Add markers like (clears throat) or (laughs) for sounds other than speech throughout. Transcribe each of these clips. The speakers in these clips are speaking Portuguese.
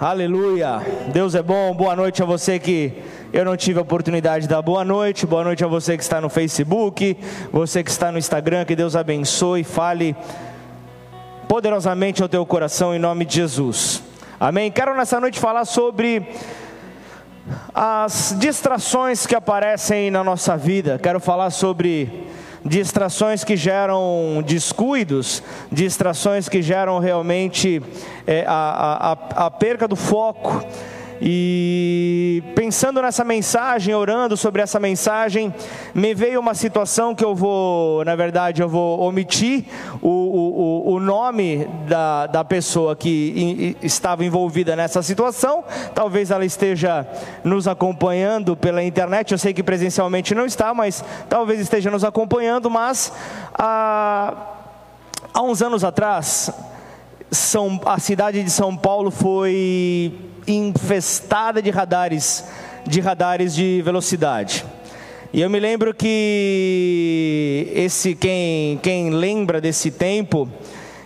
Aleluia. Deus é bom. Boa noite a você que eu não tive a oportunidade de dar boa noite. Boa noite a você que está no Facebook, você que está no Instagram. Que Deus abençoe. Fale poderosamente ao teu coração em nome de Jesus. Amém. Quero nessa noite falar sobre as distrações que aparecem na nossa vida. Quero falar sobre distrações que geram descuidos, distrações que geram realmente é, a, a, a perca do foco. E pensando nessa mensagem, orando sobre essa mensagem, me veio uma situação que eu vou, na verdade, eu vou omitir o, o, o nome da, da pessoa que estava envolvida nessa situação. Talvez ela esteja nos acompanhando pela internet. Eu sei que presencialmente não está, mas talvez esteja nos acompanhando. Mas há, há uns anos atrás, São, a cidade de São Paulo foi infestada de radares, de radares de velocidade. E eu me lembro que esse quem, quem lembra desse tempo,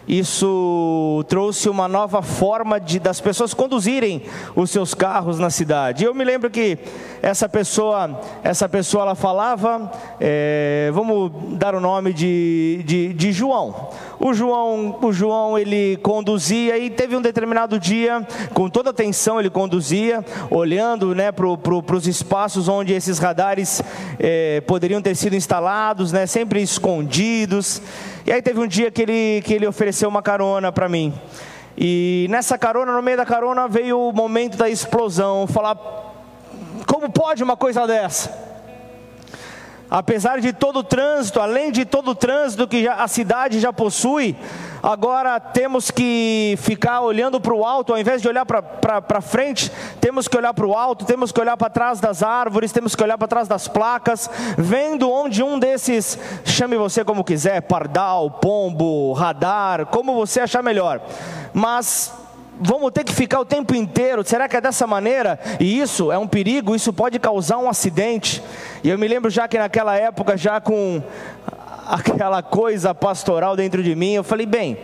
isso trouxe uma nova forma de das pessoas conduzirem os seus carros na cidade. Eu me lembro que essa pessoa, essa pessoa ela falava, é, vamos dar o nome de, de, de, João. O João, o João ele conduzia e teve um determinado dia, com toda atenção ele conduzia, olhando né, para pro, os espaços onde esses radares é, poderiam ter sido instalados, né, sempre escondidos. E aí teve um dia que ele, que ele ofereceu uma carona para mim. E nessa carona, no meio da carona, veio o momento da explosão. Falar, como pode uma coisa dessa? Apesar de todo o trânsito, além de todo o trânsito que a cidade já possui, agora temos que ficar olhando para o alto, ao invés de olhar para frente, temos que olhar para o alto, temos que olhar para trás das árvores, temos que olhar para trás das placas, vendo onde um desses, chame você como quiser, pardal, pombo, radar, como você achar melhor, mas vamos ter que ficar o tempo inteiro. Será que é dessa maneira? E isso é um perigo, isso pode causar um acidente. E eu me lembro já que naquela época, já com (laughs) aquela coisa pastoral dentro de mim, eu falei, bem,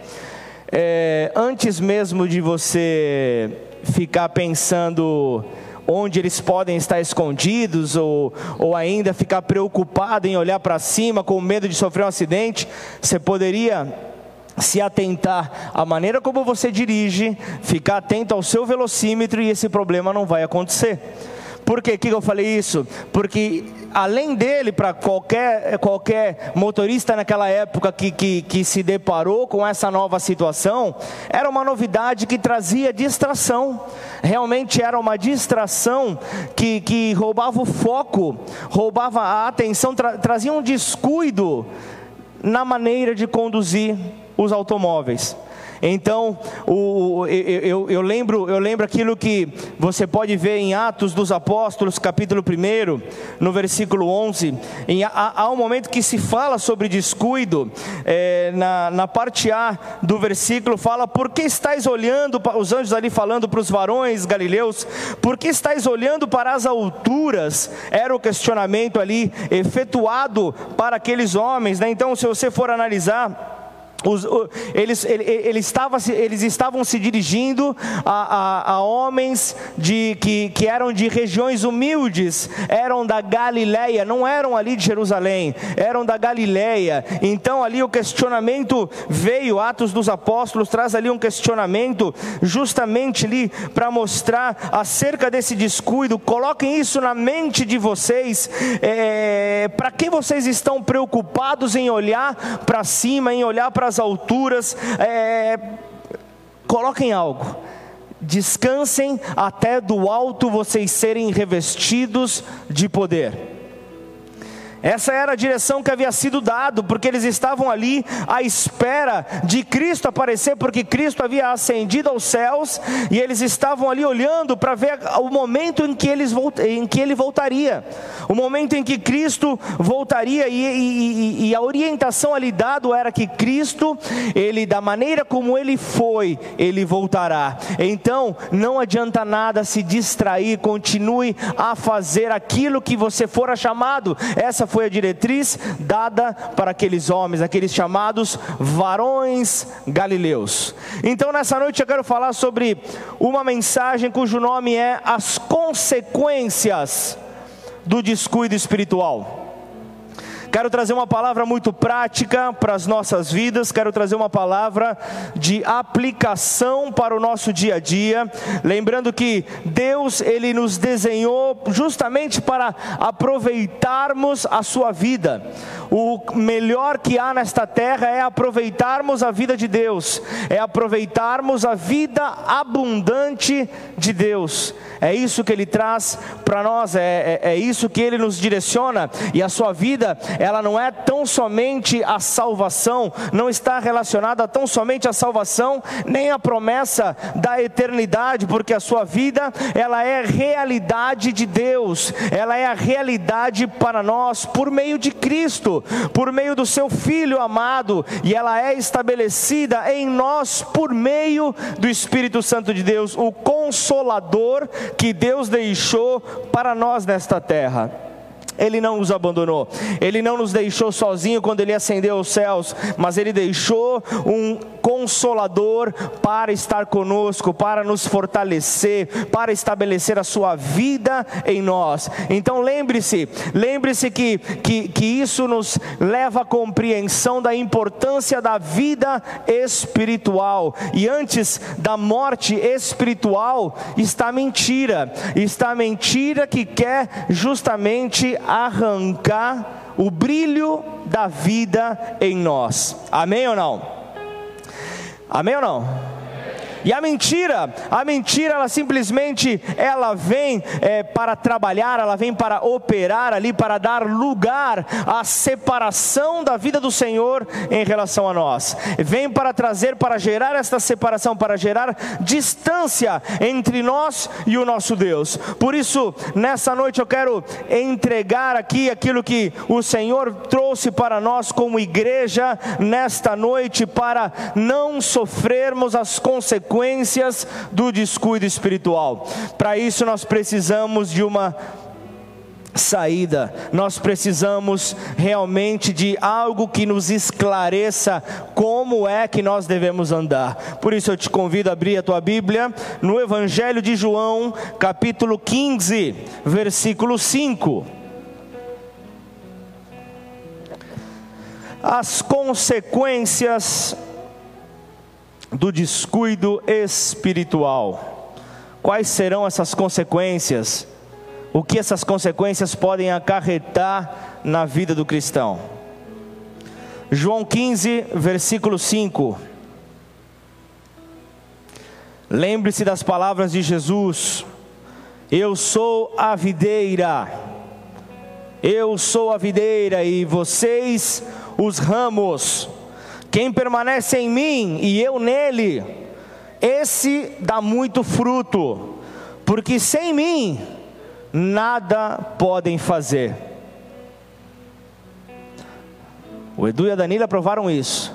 é, antes mesmo de você ficar pensando onde eles podem estar escondidos, ou, ou ainda ficar preocupado em olhar para cima com medo de sofrer um acidente, você poderia se atentar à maneira como você dirige, ficar atento ao seu velocímetro e esse problema não vai acontecer. Por que, que eu falei isso? Porque além dele, para qualquer, qualquer motorista naquela época que, que, que se deparou com essa nova situação, era uma novidade que trazia distração. Realmente era uma distração que, que roubava o foco, roubava a atenção, tra, trazia um descuido na maneira de conduzir os automóveis. Então, o, eu, eu, eu, lembro, eu lembro aquilo que você pode ver em Atos dos Apóstolos, capítulo 1, no versículo 11. Em, há, há, um momento que se fala sobre descuido, é, na, na parte A do versículo fala: Por que estáis olhando, os anjos ali falando para os varões galileus, por que estáis olhando para as alturas? Era o questionamento ali efetuado para aqueles homens, né? Então, se você for analisar os, eles, eles, estavam, se dirigindo a, a, a homens de, que, que eram de regiões humildes, eram da Galileia, não eram ali de Jerusalém, eram da Galileia. Então ali o questionamento veio, Atos dos Apóstolos traz ali um questionamento, justamente ali para mostrar acerca desse descuido. Coloquem isso na mente de vocês. É, para que vocês estão preocupados em olhar para cima, em olhar para as alturas, é, coloquem algo, descansem até do alto vocês serem revestidos de poder. Essa era a direção que havia sido dado, porque eles estavam ali à espera de Cristo aparecer, porque Cristo havia ascendido aos céus e eles estavam ali olhando para ver o momento em que, eles, em que ele voltaria, o momento em que Cristo voltaria e, e, e a orientação ali dado era que Cristo, ele da maneira como ele foi, ele voltará. Então não adianta nada se distrair, continue a fazer aquilo que você fora chamado. Essa foi a diretriz dada para aqueles homens, aqueles chamados varões galileus. Então, nessa noite eu quero falar sobre uma mensagem cujo nome é As Consequências do Descuido Espiritual. Quero trazer uma palavra muito prática para as nossas vidas, quero trazer uma palavra de aplicação para o nosso dia a dia, lembrando que Deus ele nos desenhou justamente para aproveitarmos a sua vida. O melhor que há nesta terra é aproveitarmos a vida de Deus, é aproveitarmos a vida abundante de Deus. É isso que Ele traz para nós, é, é, é isso que Ele nos direciona, e a sua vida ela não é tão somente a salvação, não está relacionada tão somente à salvação, nem à promessa da eternidade, porque a sua vida, ela é realidade de Deus, ela é a realidade para nós por meio de Cristo, por meio do seu Filho amado, e ela é estabelecida em nós por meio do Espírito Santo de Deus, o consolador que Deus deixou para nós nesta terra. Ele não nos abandonou, Ele não nos deixou sozinho quando Ele ascendeu aos céus, mas Ele deixou um consolador para estar conosco, para nos fortalecer, para estabelecer a Sua vida em nós. Então lembre-se, lembre-se que, que, que isso nos leva à compreensão da importância da vida espiritual, e antes da morte espiritual está mentira, está mentira que quer justamente arrancar o brilho da vida em nós. Amém ou não? Amém ou não? E a mentira, a mentira, ela simplesmente, ela vem é, para trabalhar, ela vem para operar ali, para dar lugar à separação da vida do Senhor em relação a nós. Vem para trazer, para gerar esta separação, para gerar distância entre nós e o nosso Deus. Por isso, nessa noite eu quero entregar aqui aquilo que o Senhor trouxe para nós como igreja nesta noite, para não sofrermos as consequências consequências do descuido espiritual. Para isso, nós precisamos de uma saída. Nós precisamos realmente de algo que nos esclareça como é que nós devemos andar. Por isso eu te convido a abrir a tua Bíblia no Evangelho de João, capítulo 15, versículo 5. As consequências do descuido espiritual. Quais serão essas consequências? O que essas consequências podem acarretar na vida do cristão? João 15, versículo 5. Lembre-se das palavras de Jesus: Eu sou a videira, eu sou a videira e vocês os ramos. Quem permanece em mim e eu nele, esse dá muito fruto, porque sem mim nada podem fazer. O Edu e a Danila provaram isso.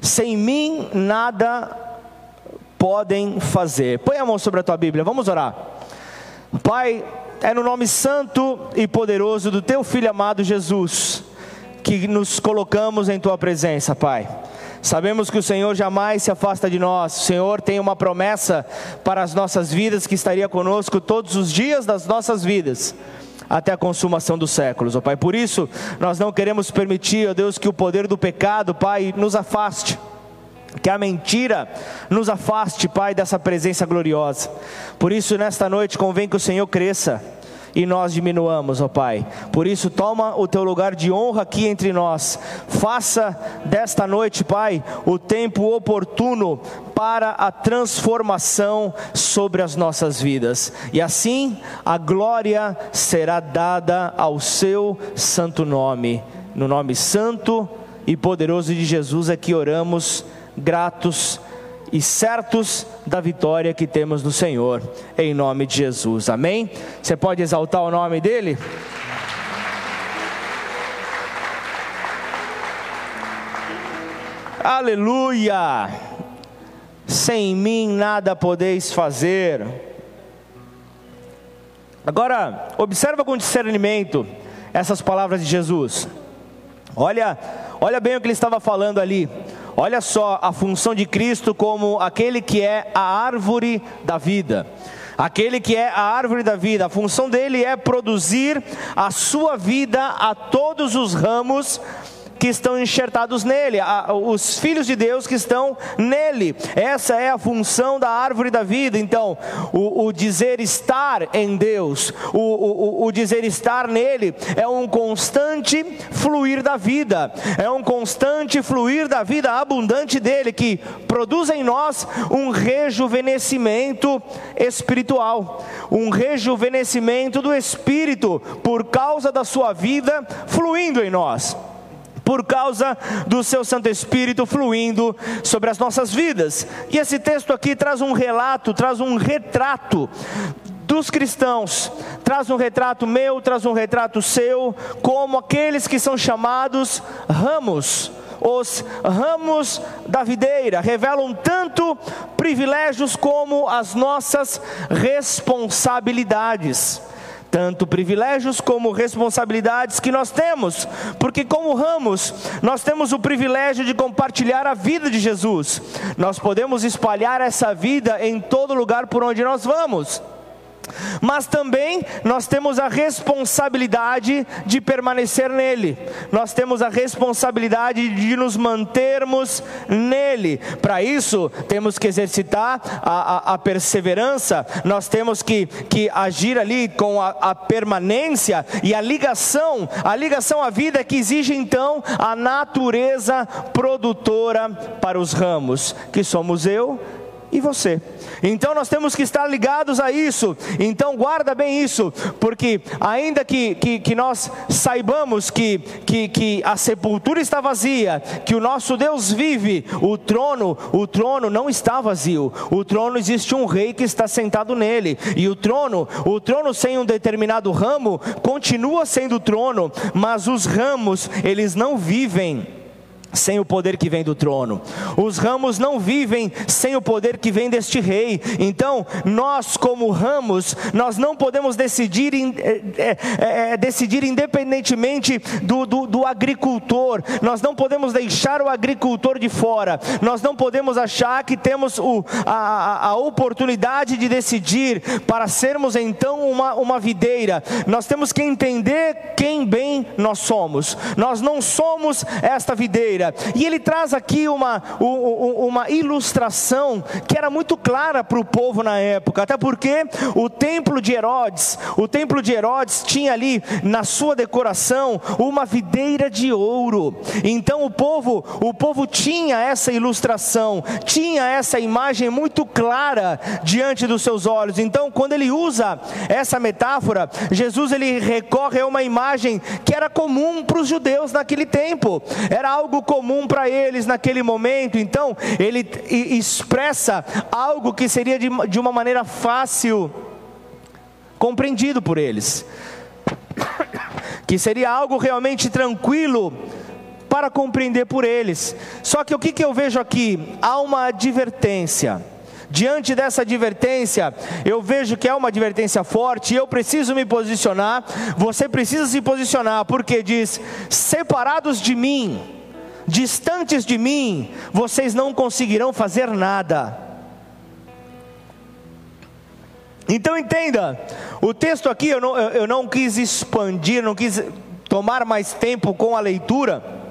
Sem mim nada podem fazer. Põe a mão sobre a tua Bíblia, vamos orar. Pai, é no nome santo e poderoso do teu filho amado Jesus que nos colocamos em tua presença, Pai. Sabemos que o Senhor jamais se afasta de nós. O Senhor tem uma promessa para as nossas vidas que estaria conosco todos os dias das nossas vidas até a consumação dos séculos, ó Pai. Por isso, nós não queremos permitir, ó Deus, que o poder do pecado, Pai, nos afaste. Que a mentira nos afaste, Pai, dessa presença gloriosa. Por isso, nesta noite, convém que o Senhor cresça e nós diminuamos, ó Pai. Por isso, toma o teu lugar de honra aqui entre nós. Faça desta noite, Pai, o tempo oportuno para a transformação sobre as nossas vidas. E assim a glória será dada ao seu santo nome. No nome santo e poderoso de Jesus é que oramos, gratos e certos da vitória que temos no Senhor, em nome de Jesus. Amém? Você pode exaltar o nome dele? Aleluia! Sem mim nada podeis fazer. Agora, observa com discernimento essas palavras de Jesus? Olha, olha bem o que ele estava falando ali. Olha só a função de Cristo como aquele que é a árvore da vida. Aquele que é a árvore da vida, a função dele é produzir a sua vida a todos os ramos que estão enxertados nele, os filhos de Deus que estão nele. Essa é a função da árvore da vida. Então, o, o dizer estar em Deus, o, o, o dizer estar nele, é um constante fluir da vida, é um constante fluir da vida abundante dele, que produz em nós um rejuvenescimento espiritual, um rejuvenescimento do espírito, por causa da sua vida fluindo em nós por causa do seu Santo Espírito fluindo sobre as nossas vidas. E esse texto aqui traz um relato, traz um retrato dos cristãos, traz um retrato meu, traz um retrato seu, como aqueles que são chamados ramos. Os ramos da videira revelam tanto privilégios como as nossas responsabilidades tanto privilégios como responsabilidades que nós temos, porque, como ramos, nós temos o privilégio de compartilhar a vida de Jesus, nós podemos espalhar essa vida em todo lugar por onde nós vamos mas também nós temos a responsabilidade de permanecer nele, nós temos a responsabilidade de nos mantermos nele. Para isso, temos que exercitar a, a, a, perseverança, nós temos que, que agir ali com a, a permanência e a ligação, a ligação à vida que exige então a natureza produtora para os ramos, que somos eu e você. Então nós temos que estar ligados a isso. Então guarda bem isso, porque ainda que, que, que nós saibamos que, que, que a sepultura está vazia, que o nosso Deus vive, o trono, o trono não está vazio. O trono existe um rei que está sentado nele. E o trono, o trono sem um determinado ramo, continua sendo trono, mas os ramos, eles não vivem sem o poder que vem do trono. Os ramos não vivem sem o poder que vem deste rei. Então, nós como ramos, nós não podemos decidir, é, é, é, decidir independentemente do, do, do, agricultor. Nós não podemos deixar o agricultor de fora. Nós não podemos achar que temos o, a, a oportunidade de decidir para sermos então uma, uma videira. Nós temos que entender quem bem nós somos. Nós não somos esta videira e ele traz aqui uma, uma ilustração que era muito clara para o povo na época, até porque o templo de Herodes, o templo de Herodes tinha ali na sua decoração uma videira de ouro. Então o povo, o povo tinha essa ilustração, tinha essa imagem muito clara diante dos seus olhos. Então, quando ele usa essa metáfora, Jesus ele recorre a uma imagem que era comum para os judeus naquele tempo. Era algo comum comum para eles naquele momento, então ele expressa algo que seria de, de uma maneira fácil compreendido por eles, que seria algo realmente tranquilo para compreender por eles. Só que o que, que eu vejo aqui? Há uma advertência. Diante dessa advertência, eu vejo que é uma advertência forte eu preciso me posicionar. Você precisa se posicionar, porque diz: separados de mim, distantes de mim, vocês não conseguirão fazer nada. Então entenda, o texto aqui eu não, eu não quis expandir, não quis tomar mais tempo com a leitura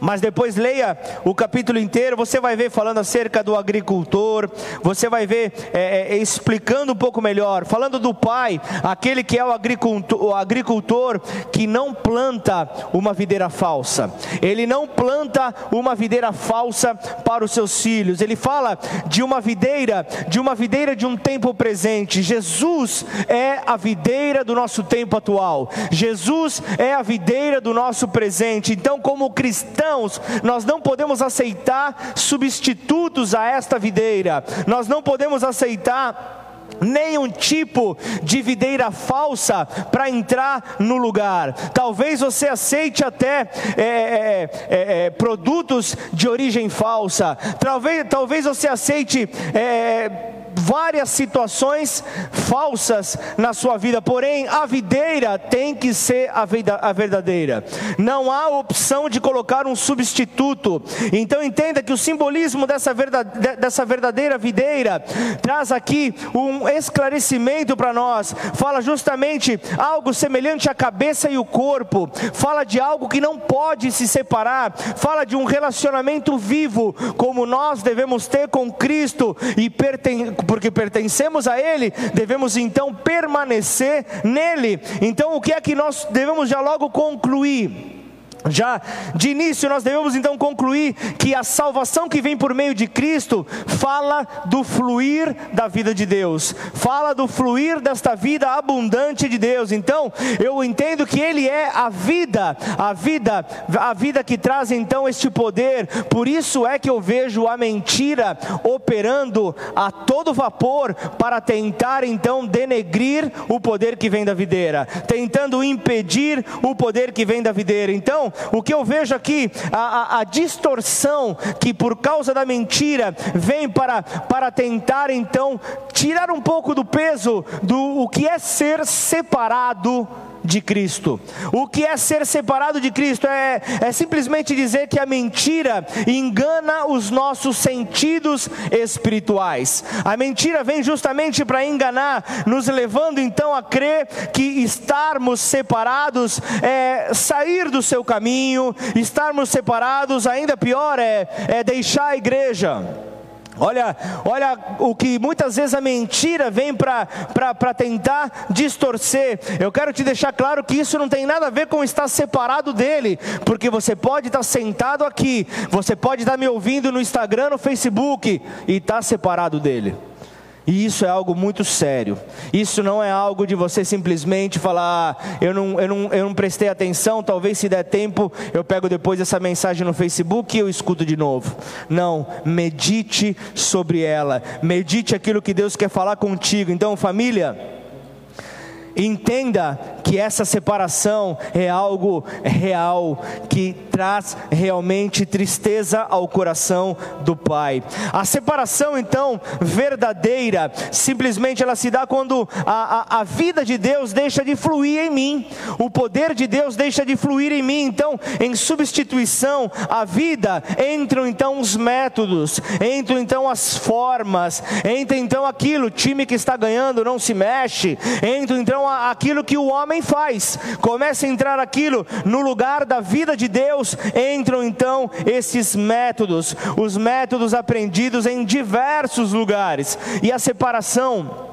mas depois leia o capítulo inteiro, você vai ver falando acerca do agricultor, você vai ver é, é, explicando um pouco melhor, falando do pai, aquele que é o agricultor, o agricultor que não planta uma videira falsa, ele não planta uma videira falsa para os seus filhos, ele fala de uma videira, de uma videira de um tempo presente. Jesus é a videira do nosso tempo atual, Jesus é a videira do nosso presente, então, como cristão, cristãos, nós não podemos aceitar substitutos a esta videira, nós não podemos aceitar nenhum tipo de videira falsa para entrar no lugar. Talvez você aceite até é, é, é, é produtos de origem falsa. Talvez, talvez você aceite é, várias situações falsas na sua vida, porém a videira tem que ser a verdadeira. Não há opção de colocar um substituto. Então entenda que o simbolismo dessa verdadeira, dessa verdadeira videira traz aqui um esclarecimento para nós. Fala justamente algo semelhante à cabeça e o corpo. Fala de algo que não pode se separar. Fala de um relacionamento vivo, como nós devemos ter com Cristo e perten porque pertencemos a Ele, devemos então permanecer nele. Então, o que é que nós devemos já logo concluir? Já de início, nós devemos então concluir que a salvação que vem por meio de Cristo fala do fluir da vida de Deus, fala do fluir desta vida abundante de Deus. Então, eu entendo que Ele é a vida, a vida, a vida que traz então este poder. Por isso é que eu vejo a mentira operando a todo vapor para tentar então denegrir o poder que vem da videira, tentando impedir o poder que vem da videira. Então, o que eu vejo aqui, a, a, a distorção que por causa da mentira vem para, para tentar então tirar um pouco do peso do o que é ser separado de Cristo. O que é ser separado de Cristo? É, é simplesmente dizer que a mentira engana os nossos sentidos espirituais. A mentira vem justamente para enganar, nos levando então a crer que estarmos separados é sair do seu caminho, estarmos separados, ainda pior, é, é deixar a igreja. Olha, olha o que muitas vezes a mentira vem para tentar distorcer. Eu quero te deixar claro que isso não tem nada a ver com estar separado dele, porque você pode estar sentado aqui, você pode estar me ouvindo no Instagram, no Facebook e estar separado dele. E isso é algo muito sério. Isso não é algo de você simplesmente falar, ah, eu, não, eu, não, eu não prestei atenção, talvez se der tempo eu pego depois essa mensagem no Facebook e eu escuto de novo. Não, medite sobre ela, medite aquilo que Deus quer falar contigo. Então, família, entenda que essa separação é algo real, que traz realmente tristeza ao coração do pai. A separação, então, verdadeira, simplesmente ela se dá quando a, a, a vida de Deus deixa de fluir em mim, o poder de Deus deixa de fluir em mim. Então, em substituição à vida, entram então os métodos, entram então as formas, entra então aquilo, time que está ganhando não se mexe, entra então aquilo que o homem faz, começa a entrar aquilo no lugar da vida de Deus, entram então esses métodos, os métodos aprendidos em diversos lugares, e a separação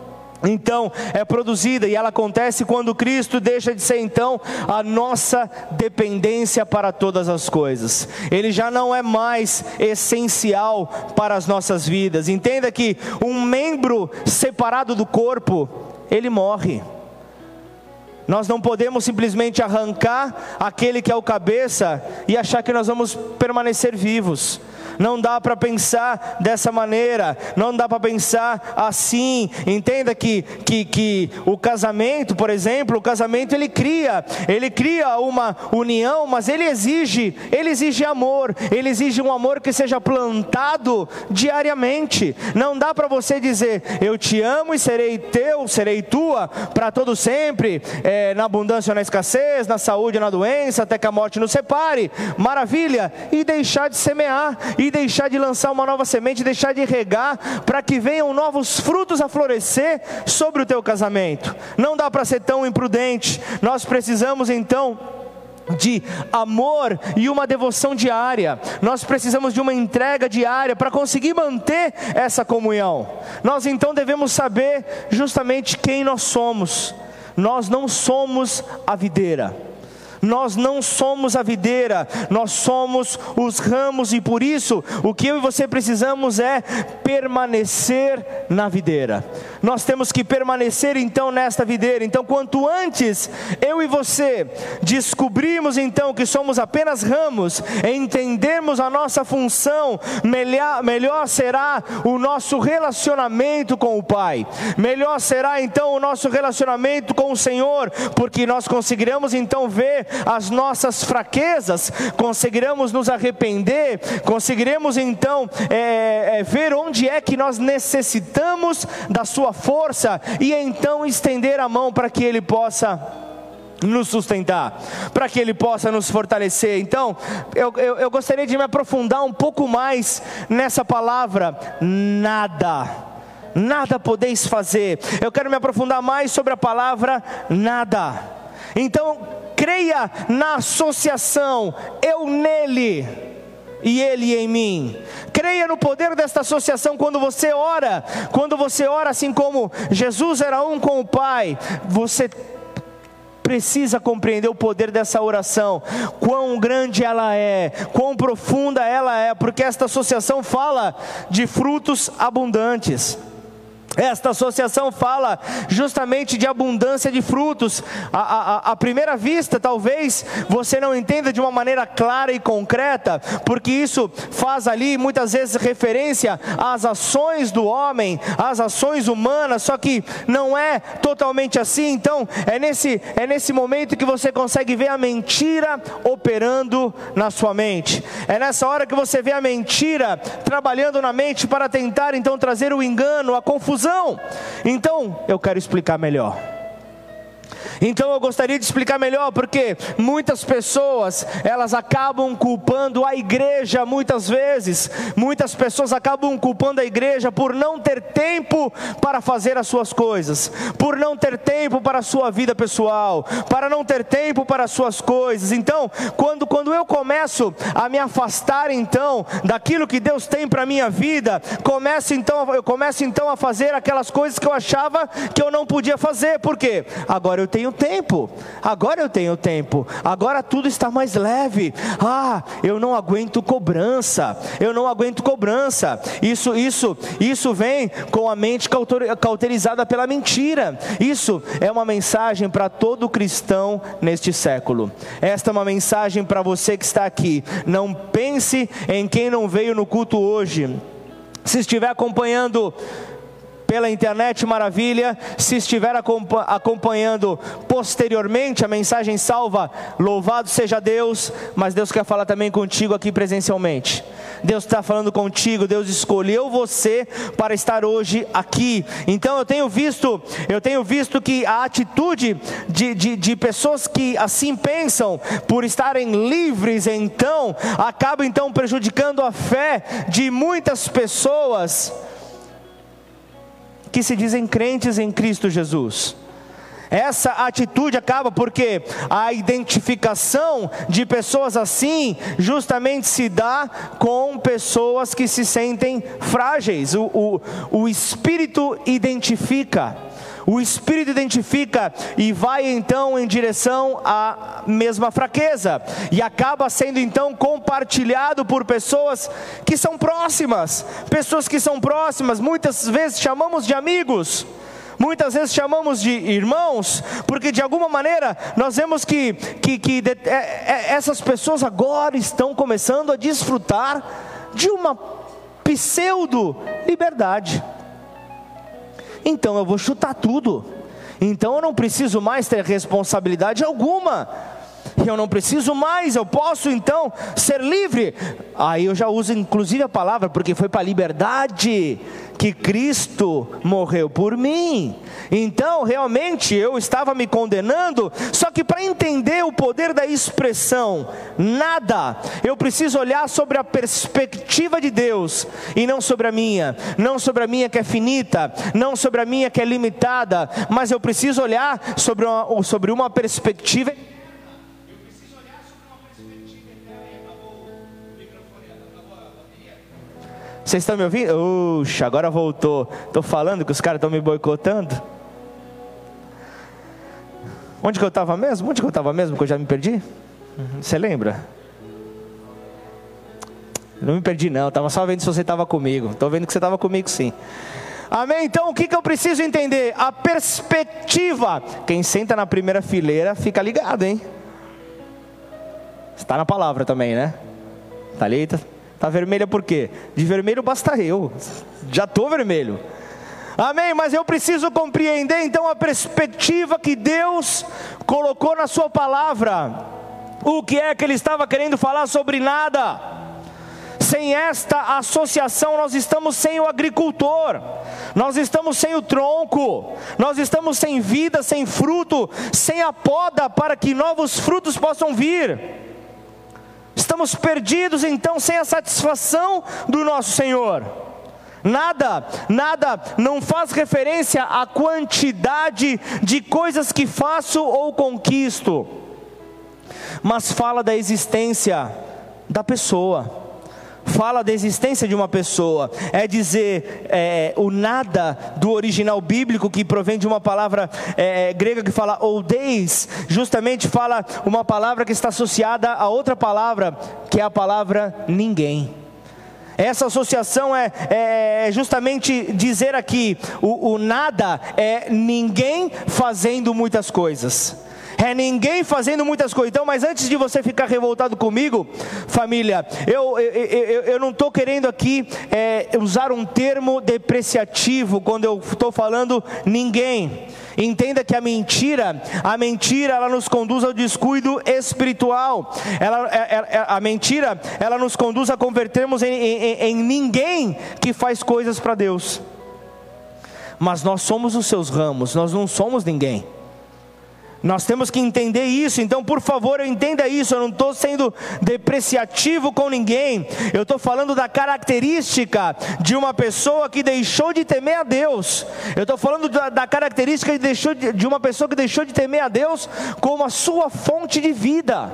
então é produzida e ela acontece quando Cristo deixa de ser então a nossa dependência para todas as coisas. Ele já não é mais essencial para as nossas vidas. Entenda que um membro separado do corpo, ele morre. Nós não podemos simplesmente arrancar aquele que é o cabeça e achar que nós vamos permanecer vivos não dá para pensar dessa maneira, não dá para pensar assim. Entenda que, que, que o casamento, por exemplo, o casamento ele cria, ele cria uma união, mas ele exige, ele exige amor, ele exige um amor que seja plantado diariamente. Não dá para você dizer, eu te amo e serei teu, serei tua para todo sempre, é, na abundância ou na escassez, na saúde ou na doença, até que a morte nos separe. Maravilha! E deixar de semear e deixar de lançar uma nova semente, deixar de regar, para que venham novos frutos a florescer sobre o teu casamento. Não dá para ser tão imprudente. Nós precisamos então de amor e uma devoção diária. Nós precisamos de uma entrega diária para conseguir manter essa comunhão. Nós então devemos saber justamente quem nós somos. Nós não somos a videira. Nós não somos a videira, nós somos os ramos e por isso o que eu e você precisamos é permanecer na videira. nós temos que permanecer então nesta videira. Então, quanto antes eu e você descobrimos então que somos apenas ramos, entendemos a nossa função, melhor, melhor será o nosso relacionamento com o Pai, melhor será então o nosso relacionamento com o Senhor, porque nós conseguiremos então ver as nossas fraquezas, conseguiremos nos arrepender, conseguiremos então é, é, ver onde é que nós necessitamos da Sua força e então estender a mão para que Ele possa nos sustentar, para que Ele possa nos fortalecer. Então, eu, eu, eu, gostaria de me aprofundar um pouco mais nessa palavra, nada. Nada podeis fazer. Eu quero me aprofundar mais sobre a palavra nada. Então, creia na associação, eu nele e Ele em mim. Creia no poder desta associação quando você ora, quando você ora assim como Jesus era um com o Pai, você precisa compreender o poder dessa oração, quão grande ela é, quão profunda ela é, porque esta associação fala de frutos abundantes. Esta associação fala justamente de abundância de frutos. À, primeira vista, talvez você não entenda de uma maneira clara e concreta, porque isso faz ali muitas vezes referência às ações do homem, às ações humanas, só que não é totalmente assim. Então, é nesse, é nesse momento que você consegue ver a mentira operando na sua mente. É nessa hora que você vê a mentira trabalhando na mente para tentar então trazer o engano, a confusão confusão. Então, eu quero explicar melhor. Então eu gostaria de explicar melhor, porque muitas pessoas, elas acabam culpando a igreja muitas vezes. Muitas pessoas acabam culpando a igreja por não ter tempo para fazer as suas coisas, por não ter tempo para a sua vida pessoal, para não ter tempo para as suas coisas. Então, quando quando eu começo a me afastar então daquilo que Deus tem para minha vida, começo então eu começo então a fazer aquelas coisas que eu achava que eu não podia fazer, porque agora eu tenho tempo, agora eu tenho tempo, agora tudo está mais leve. Ah, eu não aguento cobrança, eu não aguento cobrança. Isso, isso, isso vem com a mente cauterizada pela mentira. Isso é uma mensagem para todo cristão neste século. Esta é uma mensagem para você que está aqui. Não pense em quem não veio no culto hoje. Se estiver acompanhando pela internet, maravilha. Se estiver acompanhando posteriormente a mensagem salva, louvado seja Deus. Mas Deus quer falar também contigo aqui presencialmente. Deus está falando contigo, Deus escolheu você para estar hoje aqui. Então eu tenho visto, eu tenho visto que a atitude de, de, de pessoas que assim pensam, por estarem livres, então, acaba então prejudicando a fé de muitas pessoas que se dizem crentes em Cristo Jesus. Essa atitude acaba porque a identificação de pessoas assim justamente se dá com pessoas que se sentem frágeis. O, o, o Espírito identifica. O Espírito identifica e vai então em direção à mesma fraqueza, e acaba sendo então compartilhado por pessoas que são próximas, pessoas que são próximas, muitas vezes chamamos de amigos. Muitas vezes chamamos de irmãos, porque de alguma maneira nós vemos que, que, que de, é, é, essas pessoas agora estão começando a desfrutar de uma pseudo-liberdade então eu vou chutar tudo. Então eu não preciso mais ter responsabilidade alguma. Eu não preciso mais, eu posso então ser livre. Aí eu já uso inclusive a palavra, porque foi para a liberdade que Cristo morreu por mim. Então, realmente, eu estava me condenando, só que para entender o poder da expressão nada, eu preciso olhar sobre a perspectiva de Deus e não sobre a minha, não sobre a minha que é finita, não sobre a minha que é limitada, mas eu preciso olhar sobre uma, sobre uma perspectiva Vocês estão me ouvindo? Uxa, agora voltou. Estou falando que os caras estão me boicotando. Onde que eu estava mesmo? Onde que eu estava mesmo que eu já me perdi? Você lembra? Não me perdi não, estava só vendo se você estava comigo. Estou vendo que você estava comigo sim. Amém? Então o que, que eu preciso entender? A perspectiva. Quem senta na primeira fileira fica ligado, hein? Está na palavra também, né? Tá ali? Tá, tá vermelha por quê? De vermelho basta eu. Já estou vermelho. Amém? Mas eu preciso compreender então a perspectiva que Deus colocou na Sua palavra. O que é que Ele estava querendo falar sobre nada? Sem esta associação, nós estamos sem o agricultor, nós estamos sem o tronco, nós estamos sem vida, sem fruto, sem a poda para que novos frutos possam vir. Estamos perdidos então sem a satisfação do nosso Senhor. Nada, nada não faz referência à quantidade de coisas que faço ou conquisto, mas fala da existência da pessoa fala da existência de uma pessoa, é dizer é, o nada do original bíblico que provém de uma palavra é, grega que fala oudeis, justamente fala uma palavra que está associada a outra palavra que é a palavra ninguém. Essa associação é, é, justamente dizer aqui: o, o nada é ninguém fazendo muitas coisas é ninguém fazendo muitas coisas. Então, mas antes de você ficar revoltado comigo, família, eu, eu, eu, eu não estou querendo aqui é, usar um termo depreciativo quando eu estou falando ninguém. Entenda que a mentira, a mentira, ela nos conduz ao descuido espiritual. Ela, é, é, é, a mentira, ela nos conduz a convertermos em, em, em ninguém que faz coisas para Deus. Mas nós somos os seus ramos, nós não somos ninguém. Nós temos que entender isso, então por favor entenda isso. Eu não estou sendo depreciativo com ninguém, eu estou falando da característica de uma pessoa que deixou de temer a Deus. Eu estou falando da, da característica de, deixou de, de uma pessoa que deixou de temer a Deus como a sua fonte de vida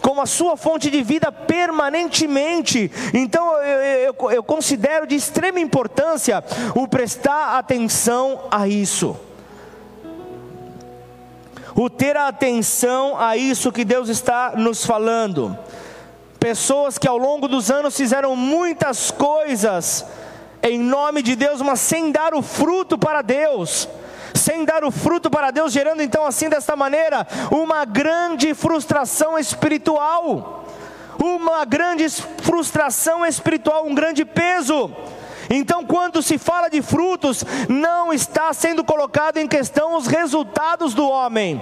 como a sua fonte de vida permanentemente. Então eu, eu, eu, considero de extrema importância o prestar atenção a isso o ter atenção a isso que Deus está nos falando. Pessoas que ao longo dos anos fizeram muitas coisas em nome de Deus, mas sem dar o fruto para Deus sem dar o fruto para Deus, gerando então assim desta maneira uma grande frustração espiritual, uma grande frustração espiritual, um grande peso. Então, quando se fala de frutos, não está sendo colocado em questão os resultados do homem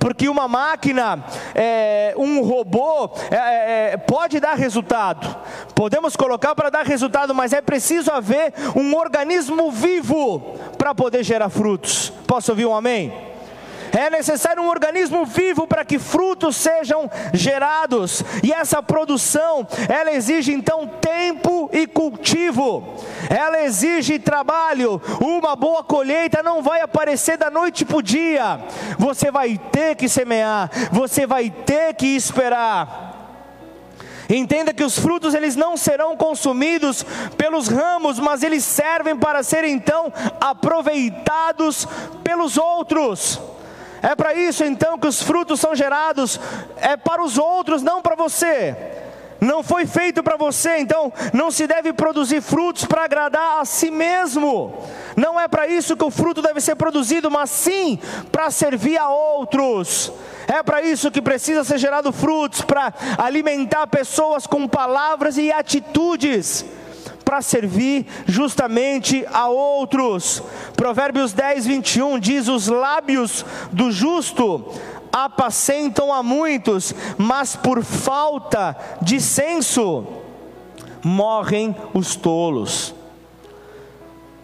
porque uma máquina, é, um robô, é, é, pode dar resultado. Podemos colocar para dar resultado, mas é preciso haver um organismo vivo para poder gerar frutos. Posso ouvir um amém? É necessário um organismo vivo para que frutos sejam gerados. E essa produção, ela exige então tempo e cultivo. Ela exige trabalho. Uma boa colheita não vai aparecer da noite para o dia. Você vai ter que semear, você vai ter que esperar. Entenda que os frutos eles não serão consumidos pelos ramos, mas eles servem para serem então aproveitados pelos outros. É para isso então que os frutos são gerados, é para os outros, não para você. Não foi feito para você, então não se deve produzir frutos para agradar a si mesmo. Não é para isso que o fruto deve ser produzido, mas sim para servir a outros. É para isso que precisa ser gerado frutos para alimentar pessoas com palavras e atitudes para servir justamente a outros. Provérbios 10, 21 diz: Os lábios do justo apacentam a muitos, mas por falta de senso morrem os tolos.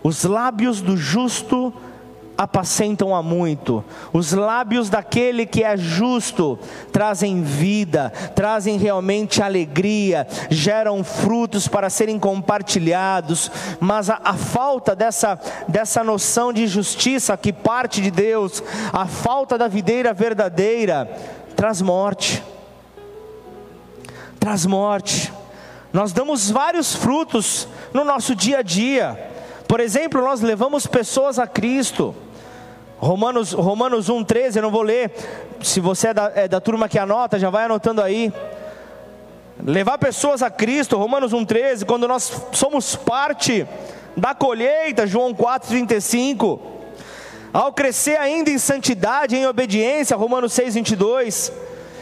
Os lábios do justo apacentam a muito. Os lábios daquele que é justo trazem vida, trazem realmente alegria, geram frutos para serem compartilhados. Mas a, a, falta dessa, dessa noção de justiça que parte de Deus, a falta da videira verdadeira, traz morte. Traz morte. Nós damos vários frutos no nosso dia a dia. Por exemplo, nós levamos pessoas a Cristo Romanos, Romanos 1,13, eu não vou ler. Se você é da, é da turma que anota, já vai anotando aí. levar pessoas a Cristo, Romanos 1,13, quando nós somos parte da colheita, João 4,35, ao crescer ainda em santidade, em obediência, Romanos 6,22,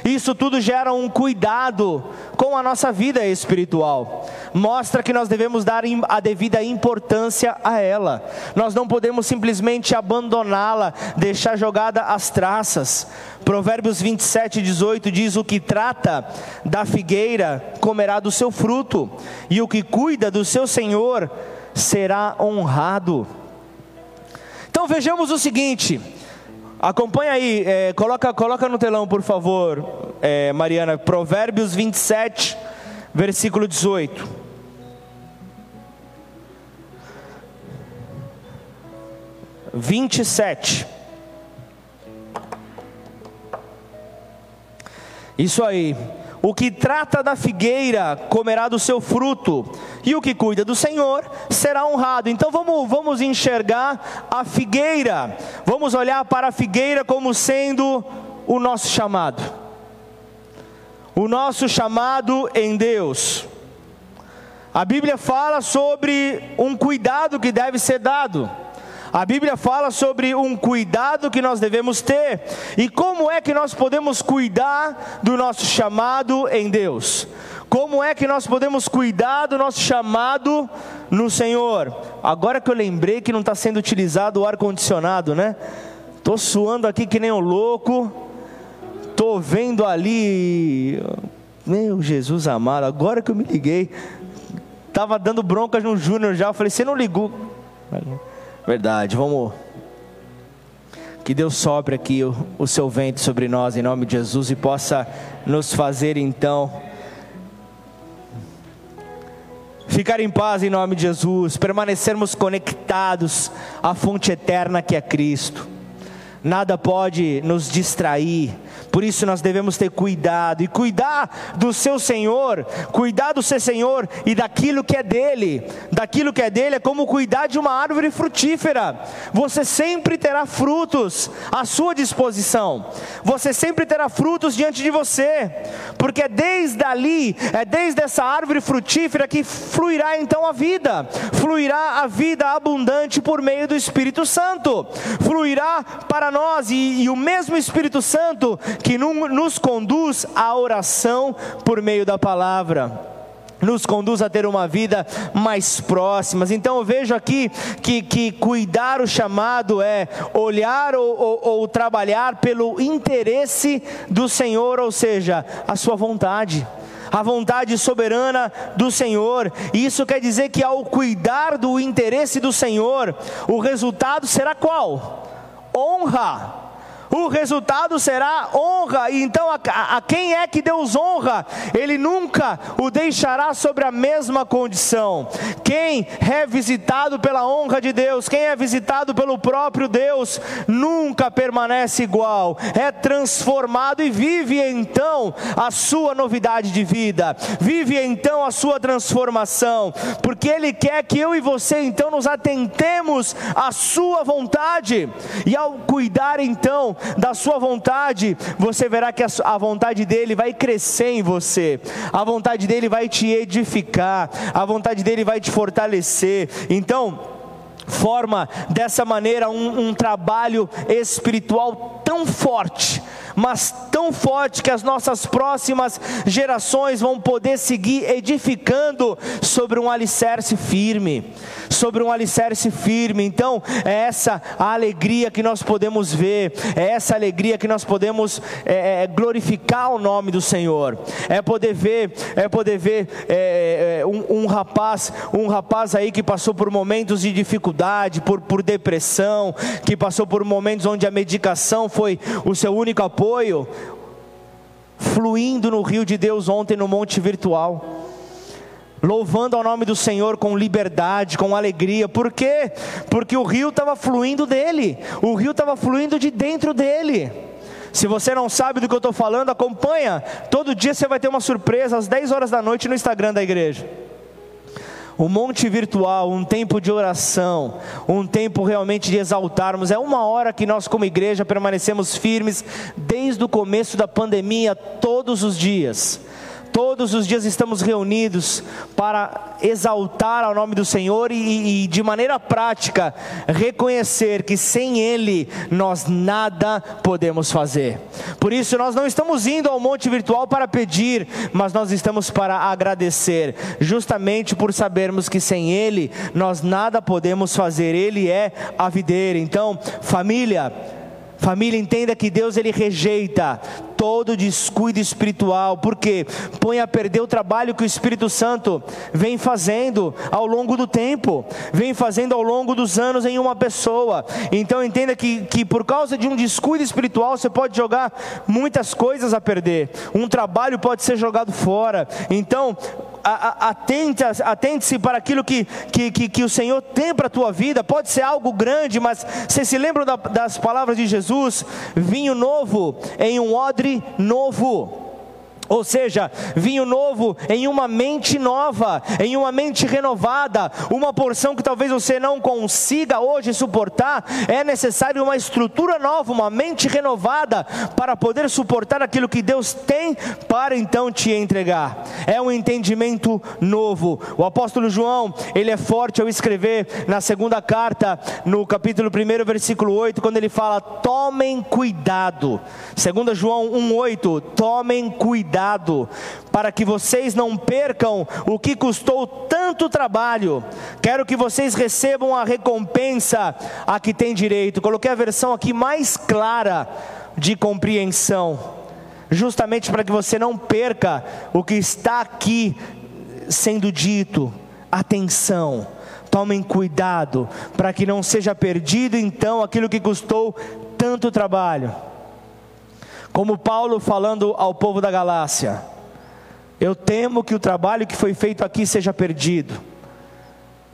isso tudo gera um cuidado com a nossa vida espiritual. Mostra que nós devemos dar a devida importância a ela. Nós não podemos simplesmente abandoná-la, deixar jogada as traças. Provérbios 27, 18 diz: O que trata da figueira comerá do seu fruto, e o que cuida do seu senhor será honrado. Então vejamos o seguinte: Acompanha aí, é, coloca, coloca no telão, por favor, é, Mariana, Provérbios 27, versículo 18. Vinte e sete. Isso aí. O que trata da figueira comerá do seu fruto, e o que cuida do Senhor será honrado. Então vamos, vamos enxergar a figueira, vamos olhar para a figueira como sendo o nosso chamado, o nosso chamado em Deus. A Bíblia fala sobre um cuidado que deve ser dado. A Bíblia fala sobre um cuidado que nós devemos ter e como é que nós podemos cuidar do nosso chamado em Deus. Como é que nós podemos cuidar do nosso chamado no Senhor? Agora que eu lembrei que não está sendo utilizado o ar-condicionado, né? Estou suando aqui que nem um louco, estou vendo ali. Meu Jesus amado, agora que eu me liguei, estava dando broncas no Júnior já. Eu falei, você não ligou? Verdade, vamos. Que Deus sopre aqui o, o seu vento sobre nós em nome de Jesus e possa nos fazer então ficar em paz em nome de Jesus, permanecermos conectados à fonte eterna que é Cristo. Nada pode nos distrair, por isso nós devemos ter cuidado e cuidar do seu Senhor, cuidar do seu Senhor e daquilo que é dele. Daquilo que é dele é como cuidar de uma árvore frutífera. Você sempre terá frutos à sua disposição. Você sempre terá frutos diante de você, porque é desde ali, é desde essa árvore frutífera que fluirá então a vida. Fluirá a vida abundante por meio do Espírito Santo. Fluirá para nós e, e o mesmo Espírito Santo que nos conduz à oração por meio da palavra nos conduz a ter uma vida mais próxima. Então eu vejo aqui que, que cuidar o chamado é olhar ou, ou, ou, trabalhar pelo interesse do Senhor, ou seja, a sua vontade. A vontade soberana do Senhor, e isso quer dizer que ao cuidar do interesse do Senhor, o resultado será qual? Honra o resultado será honra. E então, a, a, quem é que Deus honra? Ele nunca o deixará sobre a mesma condição. Quem é visitado pela honra de Deus, quem é visitado pelo próprio Deus, nunca permanece igual, é transformado e vive então a sua novidade de vida, vive então a sua transformação, porque Ele quer que eu e você então nos atentemos à Sua vontade, e ao cuidar então da sua vontade, você verá que a vontade dele vai crescer em você, a vontade dele vai te edificar, a vontade dele vai te fortalecer. Então, forma dessa maneira um, um trabalho espiritual tão forte mas tão forte que as nossas próximas gerações vão poder seguir edificando sobre um alicerce firme, sobre um alicerce firme. Então, é essa a alegria que nós podemos ver, é essa alegria que nós podemos é, é, glorificar o nome do Senhor. É poder ver, é poder ver é, é um, um, rapaz, um rapaz aí que passou por momentos de dificuldade, por, por depressão, que passou por momentos onde a medicação foi o seu único apoio apoio, fluindo no rio de Deus ontem no monte virtual louvando ao nome do Senhor com liberdade, com alegria. Por quê? Porque o rio estava fluindo dele, o rio estava fluindo de dentro dele. Se você não sabe do que eu estou falando, acompanha. Todo dia você vai ter uma surpresa às 10 horas da noite no Instagram da igreja um monte virtual, um tempo de oração, um tempo realmente de exaltarmos. É uma hora que nós, como igreja, permanecemos firmes desde o começo da pandemia, todos os dias todos os dias estamos reunidos para exaltar ao nome do Senhor e, e, de maneira prática reconhecer que sem Ele nós nada podemos fazer. Por isso, nós não estamos indo ao monte virtual para pedir, mas nós estamos para agradecer, justamente por sabermos que sem Ele nós nada podemos fazer, Ele é a videira. Então, família, Família, entenda que Deus ele rejeita todo descuido espiritual, porque põe a perder o trabalho que o Espírito Santo vem fazendo ao longo do tempo, vem fazendo ao longo dos anos em uma pessoa. Então entenda que, que por causa de um descuido espiritual você pode jogar muitas coisas a perder, um trabalho pode ser jogado fora. Então atente-se atente para aquilo que, que, que, que, o Senhor tem para a tua vida, pode ser algo grande, mas você se lembra das palavras de Jesus? Vinho novo em um odre novo. Ou seja, vinho novo em uma mente nova, em uma mente renovada, uma porção que talvez você não consiga hoje suportar, é necessário uma estrutura nova, uma mente renovada para poder suportar aquilo que Deus tem para então te entregar. É um entendimento novo. O apóstolo João, ele é forte ao escrever na segunda carta, no capítulo 1, versículo 8, quando ele fala: "Tomem cuidado". Segunda João 1:8, "Tomem cuidado cuidado, para que vocês não percam o que custou tanto trabalho. Quero que vocês recebam a recompensa a que têm direito. Coloquei a versão aqui mais clara de compreensão, justamente para que você não perca o que está aqui sendo dito. Atenção tomem cuidado para que não seja perdido então aquilo que custou tanto trabalho. Como Paulo falando ao povo da Galácia: Eu temo que o trabalho que foi feito aqui seja perdido.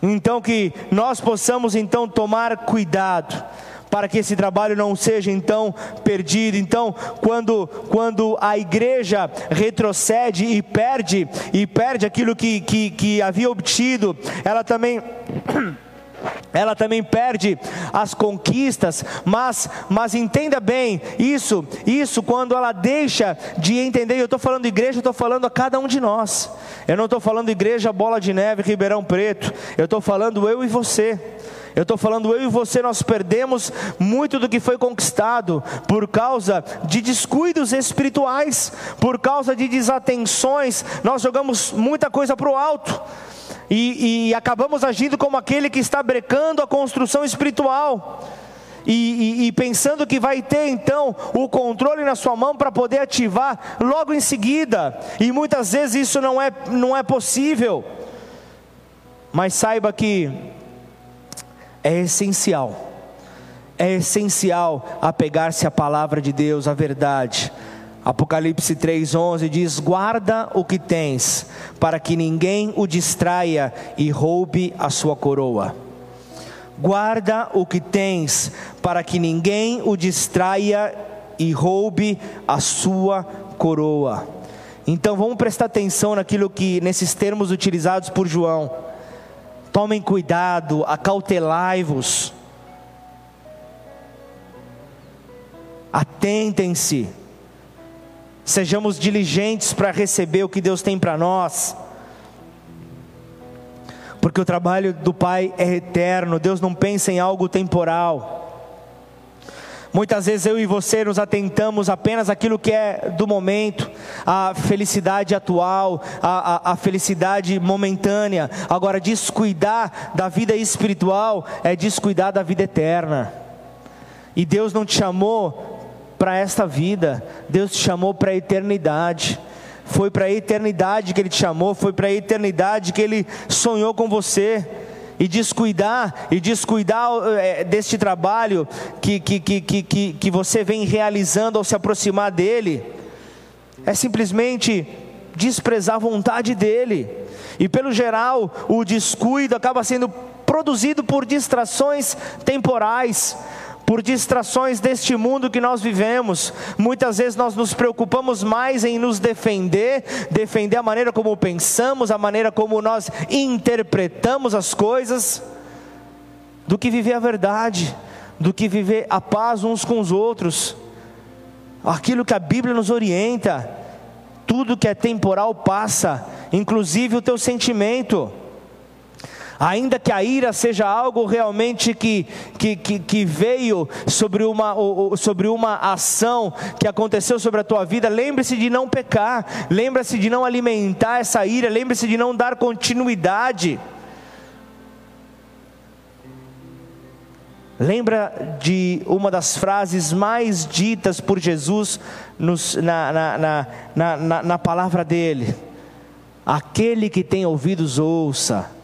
Então que nós possamos então tomar cuidado para que esse trabalho não seja então perdido. Então, quando, quando a igreja retrocede e perde, e perde aquilo que, que, que havia obtido, ela também (clears throat) ela também perde as conquistas, mas, mas entenda bem isso, isso quando ela deixa de entender. Eu estou falando igreja, eu estou falando a cada um de nós. Eu não estou falando igreja Bola de Neve, Ribeirão Preto. Eu estou falando eu e você. Eu estou falando eu e você, nós perdemos muito do que foi conquistado por causa de descuidos espirituais, por causa de desatenções. Nós jogamos muita coisa para o alto e, e acabamos agindo como aquele que está brecando a construção espiritual. E, e, e, pensando que vai ter então o controle na sua mão para poder ativar logo em seguida, e muitas vezes isso não é, não é possível, mas saiba que é essencial, é essencial apegar-se à palavra de Deus, à verdade, Apocalipse 3,11 diz: Guarda o que tens, para que ninguém o distraia e roube a sua coroa. Guarda o que tens, para que ninguém o distraia e roube a sua coroa. Então vamos prestar atenção naquilo que, nesses termos utilizados por João. Tomem cuidado, acautelai-vos. Atentem-se sejamos diligentes para receber o que Deus tem para nós, porque o trabalho do Pai é eterno, Deus não pensa em algo temporal. Muitas vezes eu e você nos atentamos apenas àquilo que é do momento, a felicidade atual, a, a, felicidade momentânea. Agora, descuidar da vida espiritual é descuidar da vida eterna. E Deus não te chamou para esta vida, Deus te chamou para a eternidade. Foi para a eternidade que Ele te chamou, foi para a eternidade que Ele sonhou com você. E descuidar, e descuidar é, deste trabalho que, que, que, que, que você vem realizando ao se aproximar dEle, é simplesmente desprezar a vontade dEle. E pelo geral, o descuido acaba sendo produzido por distrações temporais, por distrações deste mundo que nós vivemos. Muitas vezes nós nos preocupamos mais em nos defender, defender a maneira como pensamos, a maneira como nós interpretamos as coisas, do que viver a verdade, do que viver a paz uns com os outros. Aquilo que a Bíblia nos orienta tudo que é temporal passa, inclusive o teu sentimento. Ainda que a ira seja algo realmente que, que, que, que veio sobre uma, sobre uma ação que aconteceu sobre a tua vida, lembre-se de não pecar, lembre-se de não alimentar essa ira, lembre-se de não dar continuidade. Lembra de uma das frases mais ditas por Jesus nos, na, na, na, na, na palavra dele: Aquele que tem ouvidos, ouça.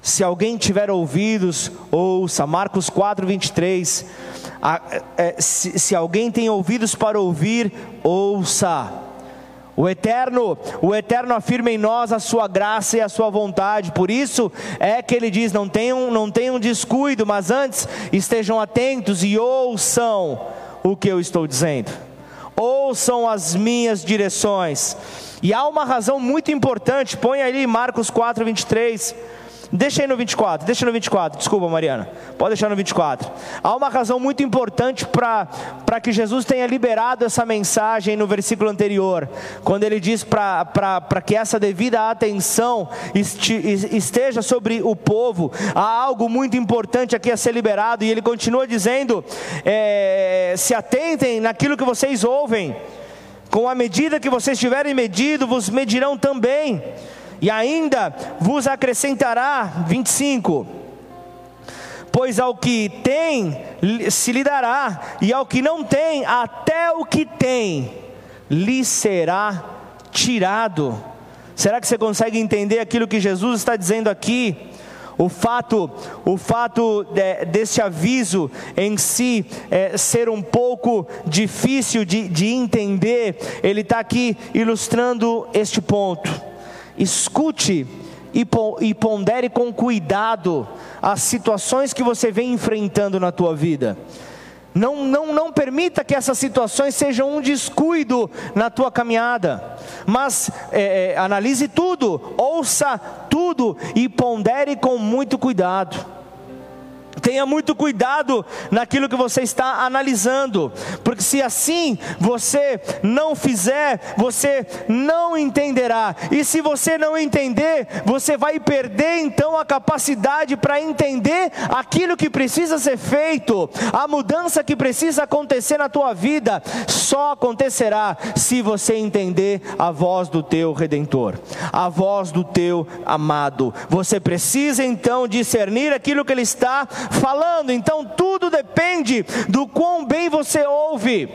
Se alguém tiver ouvidos, ouça. Marcos 4, 23. É, se, se alguém tem ouvidos para ouvir, ouça. O Eterno, o Eterno afirma em nós a sua graça e a sua vontade. Por isso é que ele diz: não tenham, não tenham descuido, mas antes estejam atentos e ouçam o que eu estou dizendo. Ouçam as minhas direções. E há uma razão muito importante, põe ali Marcos 4, 23 Deixa aí no 24, deixa no 24, desculpa Mariana, pode deixar no 24. Há uma razão muito importante para que Jesus tenha liberado essa mensagem no versículo anterior, quando ele diz para que essa devida atenção esteja sobre o povo, há algo muito importante aqui a ser liberado, e ele continua dizendo: é, se atentem naquilo que vocês ouvem, com a medida que vocês tiverem medido, vos medirão também e ainda vos acrescentará, 25: Pois ao que tem se lhe dará, e ao que não tem, até o que tem lhe será tirado. Será que você consegue entender aquilo que Jesus está dizendo aqui? O fato, o fato de, aviso em si é, ser um pouco difícil de, de entender, ele está aqui ilustrando este ponto escute e pondere com cuidado as situações que você vem enfrentando na tua vida. Não, não, não permita que essas situações sejam um descuido na tua caminhada, mas é, é, analise tudo, ouça tudo e pondere com muito cuidado. Tenha muito cuidado naquilo que você está analisando, porque se assim você não fizer, você não entenderá, e se você não entender, você vai perder então a capacidade para entender aquilo que precisa ser feito, a mudança que precisa acontecer na tua vida, só acontecerá se você entender a voz do teu redentor, a voz do teu amado. Você precisa então discernir aquilo que ele está falando, então tudo depende do quão bem você ouve.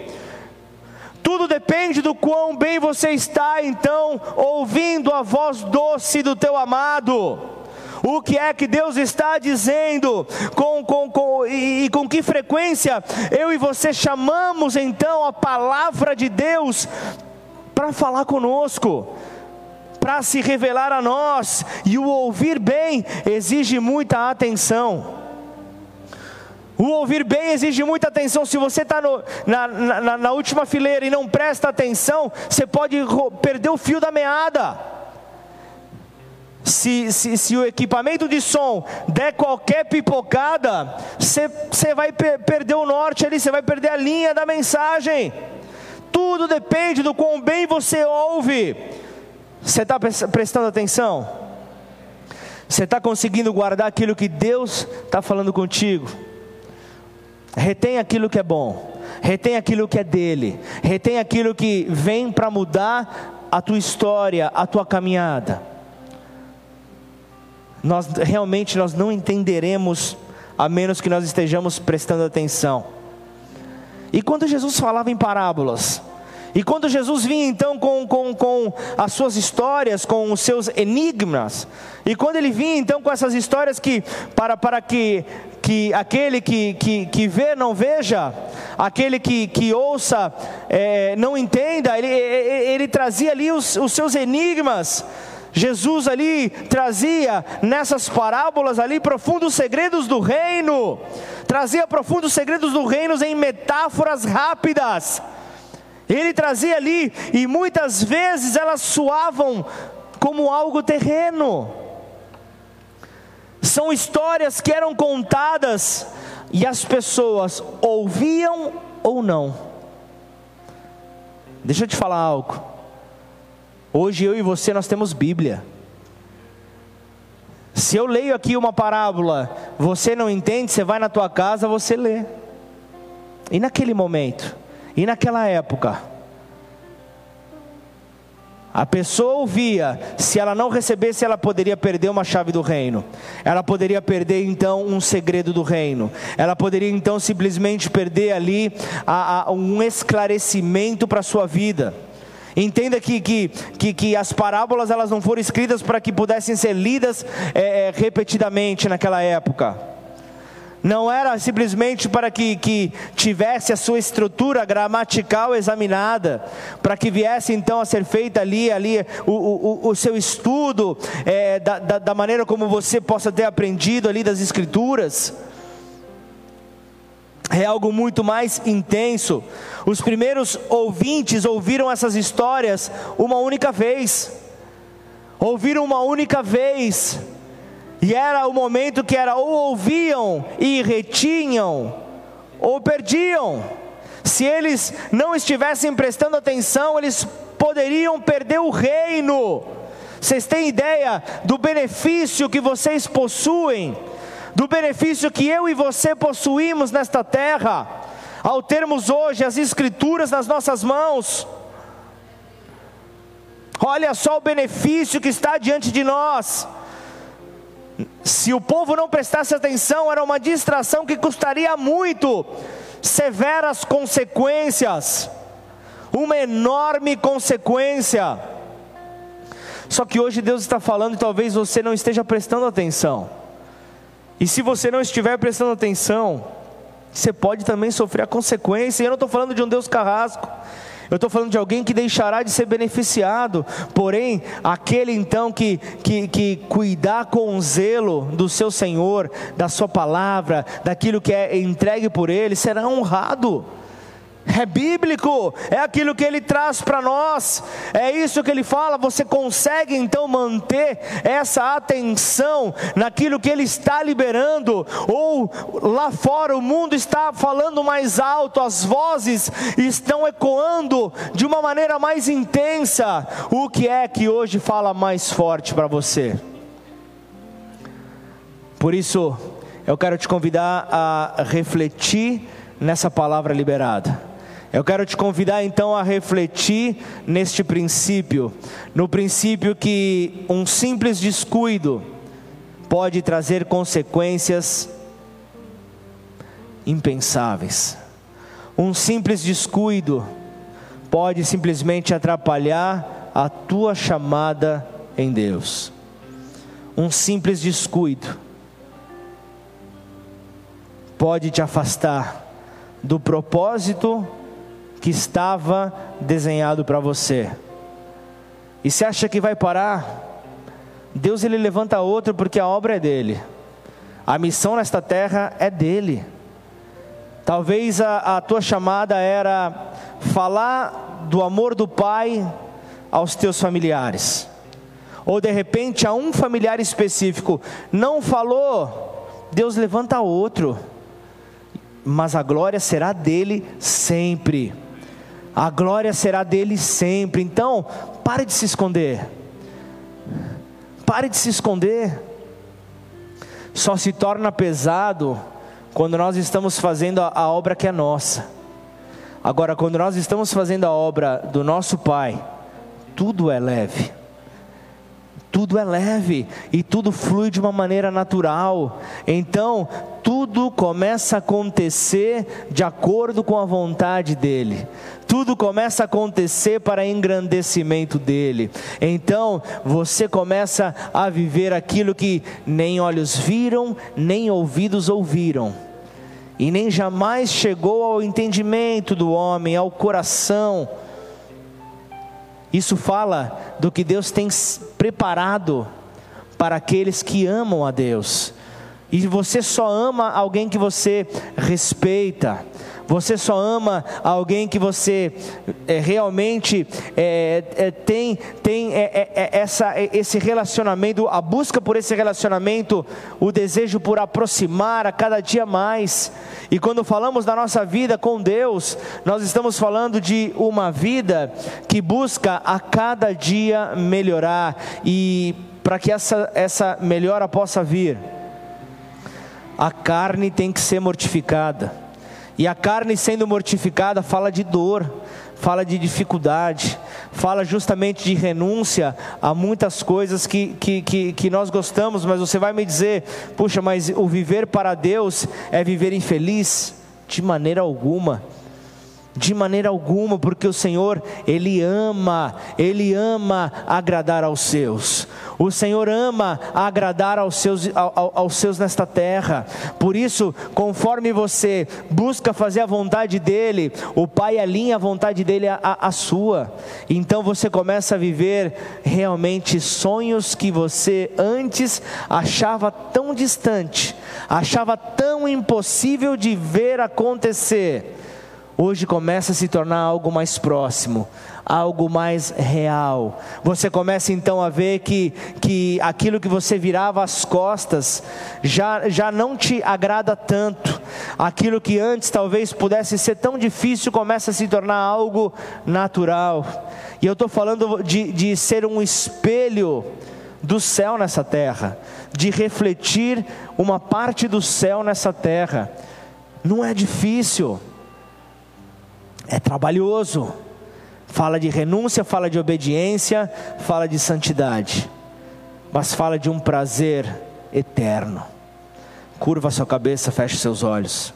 Tudo depende do quão bem você está, então, ouvindo a voz doce do teu amado. O que é que Deus está dizendo? Com, com, com, e, e com que frequência eu e você chamamos então a palavra de Deus para falar conosco? para se revelar a nós, e o ouvir bem exige muita atenção. O ouvir bem exige muita atenção. Se você está na, na, na, última fileira e não presta atenção, você pode perder o fio da meada. Se, se, se o equipamento de som der qualquer pipocada, você, vai per perder o norte ali, você vai perder a linha da mensagem. Tudo depende do quão bem você ouve. Você está prestando atenção? Você está conseguindo guardar aquilo que Deus está falando contigo? Retém aquilo que é bom, retém aquilo que é dele, retém aquilo que vem para mudar a tua história, a tua caminhada. Nós realmente nós não entenderemos a menos que nós estejamos prestando atenção. E quando Jesus falava em parábolas, e quando Jesus vinha então com, com, com as suas histórias, com os seus enigmas, e quando ele vinha então com essas histórias que, para, para que, que aquele que, que, que vê não veja, aquele que, que ouça é, não entenda, ele, ele, ele trazia ali os, os seus enigmas. Jesus ali trazia nessas parábolas ali profundos segredos do reino, trazia profundos segredos do reino em metáforas rápidas. Ele trazia ali, e muitas vezes elas soavam como algo terreno. São histórias que eram contadas e as pessoas ouviam ou não. Deixa eu te falar algo. Hoje eu e você nós temos Bíblia. Se eu leio aqui uma parábola, você não entende, você vai na tua casa, você lê. E naquele momento, e naquela época, a pessoa ouvia, se ela não recebesse, ela poderia perder uma chave do reino. Ela poderia perder então um segredo do reino. Ela poderia então simplesmente perder ali a, a, um esclarecimento para a sua vida. Entenda que, que, que, que, as parábolas elas não foram escritas para que pudessem ser lidas é, repetidamente naquela época não era simplesmente para que, que tivesse a sua estrutura gramatical examinada, para que viesse então a ser feita ali, ali o, o, o seu estudo, é, da, da, da maneira como você possa ter aprendido ali das Escrituras. É algo muito mais intenso. Os primeiros ouvintes ouviram essas histórias uma única vez, ouviram uma única vez e era o momento que era ou ouviam e retinham, ou perdiam. Se eles não estivessem prestando atenção, eles poderiam perder o reino. Vocês têm ideia do benefício que vocês possuem, do benefício que eu e você possuímos nesta terra, ao termos hoje as Escrituras nas nossas mãos? Olha só o benefício que está diante de nós. Se o povo não prestasse atenção, era uma distração que custaria muito, severas consequências, uma enorme consequência. Só que hoje Deus está falando e talvez você não esteja prestando atenção. E se você não estiver prestando atenção, você pode também sofrer a consequência. E eu não estou falando de um Deus carrasco. Eu estou falando de alguém que deixará de ser beneficiado, porém, aquele então que, que, que cuidar com zelo do seu Senhor, da sua palavra, daquilo que é entregue por ele, será honrado é bíblico, é aquilo que ele traz para nós, é isso que ele fala. Você consegue então manter essa atenção naquilo que ele está liberando, ou lá fora o mundo está falando mais alto, as vozes estão ecoando de uma maneira mais intensa. O que é que hoje fala mais forte para você? Por isso, eu quero te convidar a refletir nessa palavra liberada eu quero te convidar então a refletir neste princípio, no princípio que um simples descuido pode trazer consequências impensáveis. Um simples descuido pode simplesmente atrapalhar a tua chamada em Deus. Um simples descuido pode te afastar do propósito que estava desenhado para você. E você acha que vai parar? Deus ele levanta outro porque a obra é dele. A missão nesta terra é dele. Talvez a, a tua chamada era falar do amor do Pai aos teus familiares. Ou de repente a um familiar específico não falou, Deus levanta outro. Mas a glória será dele sempre a glória será dele sempre. Então, pare de se esconder. Pare de se esconder. Só se torna pesado quando nós estamos fazendo a, obra que é nossa. Agora, quando nós estamos fazendo a obra do nosso Pai, tudo é leve tudo é leve e tudo flui de uma maneira natural. Então, tudo começa a acontecer de acordo com a vontade dele. Tudo começa a acontecer para engrandecimento dele. Então, você começa a viver aquilo que nem olhos viram, nem ouvidos ouviram. E nem jamais chegou ao entendimento do homem, ao coração isso fala do que Deus tem preparado para aqueles que amam a Deus. E você só ama alguém que você respeita, você só ama alguém que você é, realmente é, é, tem, tem essa, esse relacionamento, a busca por esse relacionamento, o desejo por aproximar a cada dia mais. E quando falamos da nossa vida com Deus, nós estamos falando de uma vida que busca a cada dia melhorar e para que essa, essa melhora possa vir, a carne tem que ser mortificada. E a carne sendo mortificada fala de dor, fala de dificuldade, fala justamente de renúncia a muitas coisas que, que, que, que, nós gostamos, mas você vai me dizer, puxa, mas o viver para Deus é viver infeliz? De maneira alguma. De maneira alguma, porque o Senhor, Ele ama, Ele ama agradar aos seus. O Senhor ama agradar aos seus, aos seus nesta terra. Por isso, conforme você busca fazer a vontade dEle, o Pai alinha a vontade dEle à, à sua. Então você começa a viver realmente sonhos que você antes achava tão distante, achava tão impossível de ver acontecer hoje começa a se tornar algo mais próximo, algo mais real. Você começa então a ver que, que aquilo que você virava as costas já, já não te agrada tanto. Aquilo que antes talvez pudesse ser tão difícil começa a se tornar algo natural. E eu estou falando de, de ser um espelho do céu nessa terra, de refletir uma parte do céu nessa terra. Não é difícil é trabalhoso. Fala de renúncia, fala de obediência, fala de santidade, mas fala de um prazer eterno. Curva sua cabeça, feche seus olhos.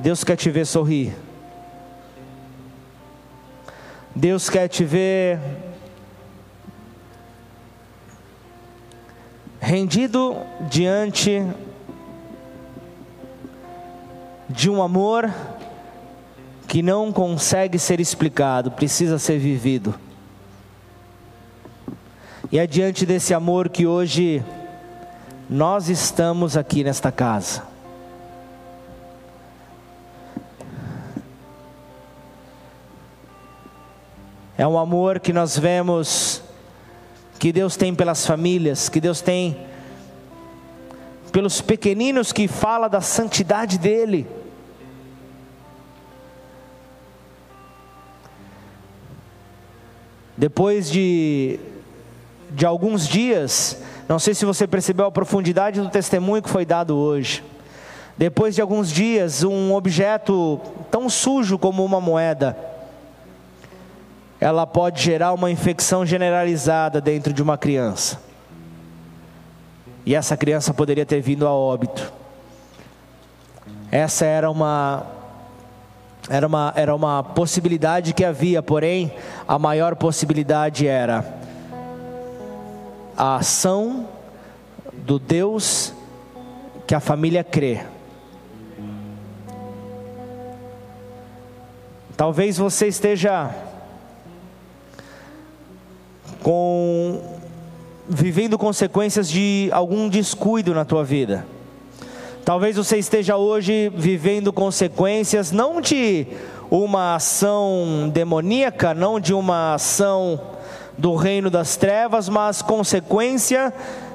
Deus quer te ver sorrir. Deus quer te ver rendido diante de um amor que não consegue ser explicado, precisa ser vivido. E é diante desse amor que hoje nós estamos aqui nesta casa. É um amor que nós vemos que Deus tem pelas famílias, que Deus tem pelos pequeninos que fala da santidade dele. Depois de, de alguns dias, não sei se você percebeu a profundidade do testemunho que foi dado hoje. Depois de alguns dias, um objeto tão sujo como uma moeda ela pode gerar uma infecção generalizada dentro de uma criança. E essa criança poderia ter vindo a óbito. Essa era uma era uma, era uma possibilidade que havia, porém, a maior possibilidade era a ação do Deus que a família crê. Talvez você esteja com vivendo consequências de algum descuido na tua vida. Talvez você esteja hoje vivendo consequências não de uma ação demoníaca, não de uma ação do reino das trevas, mas consequência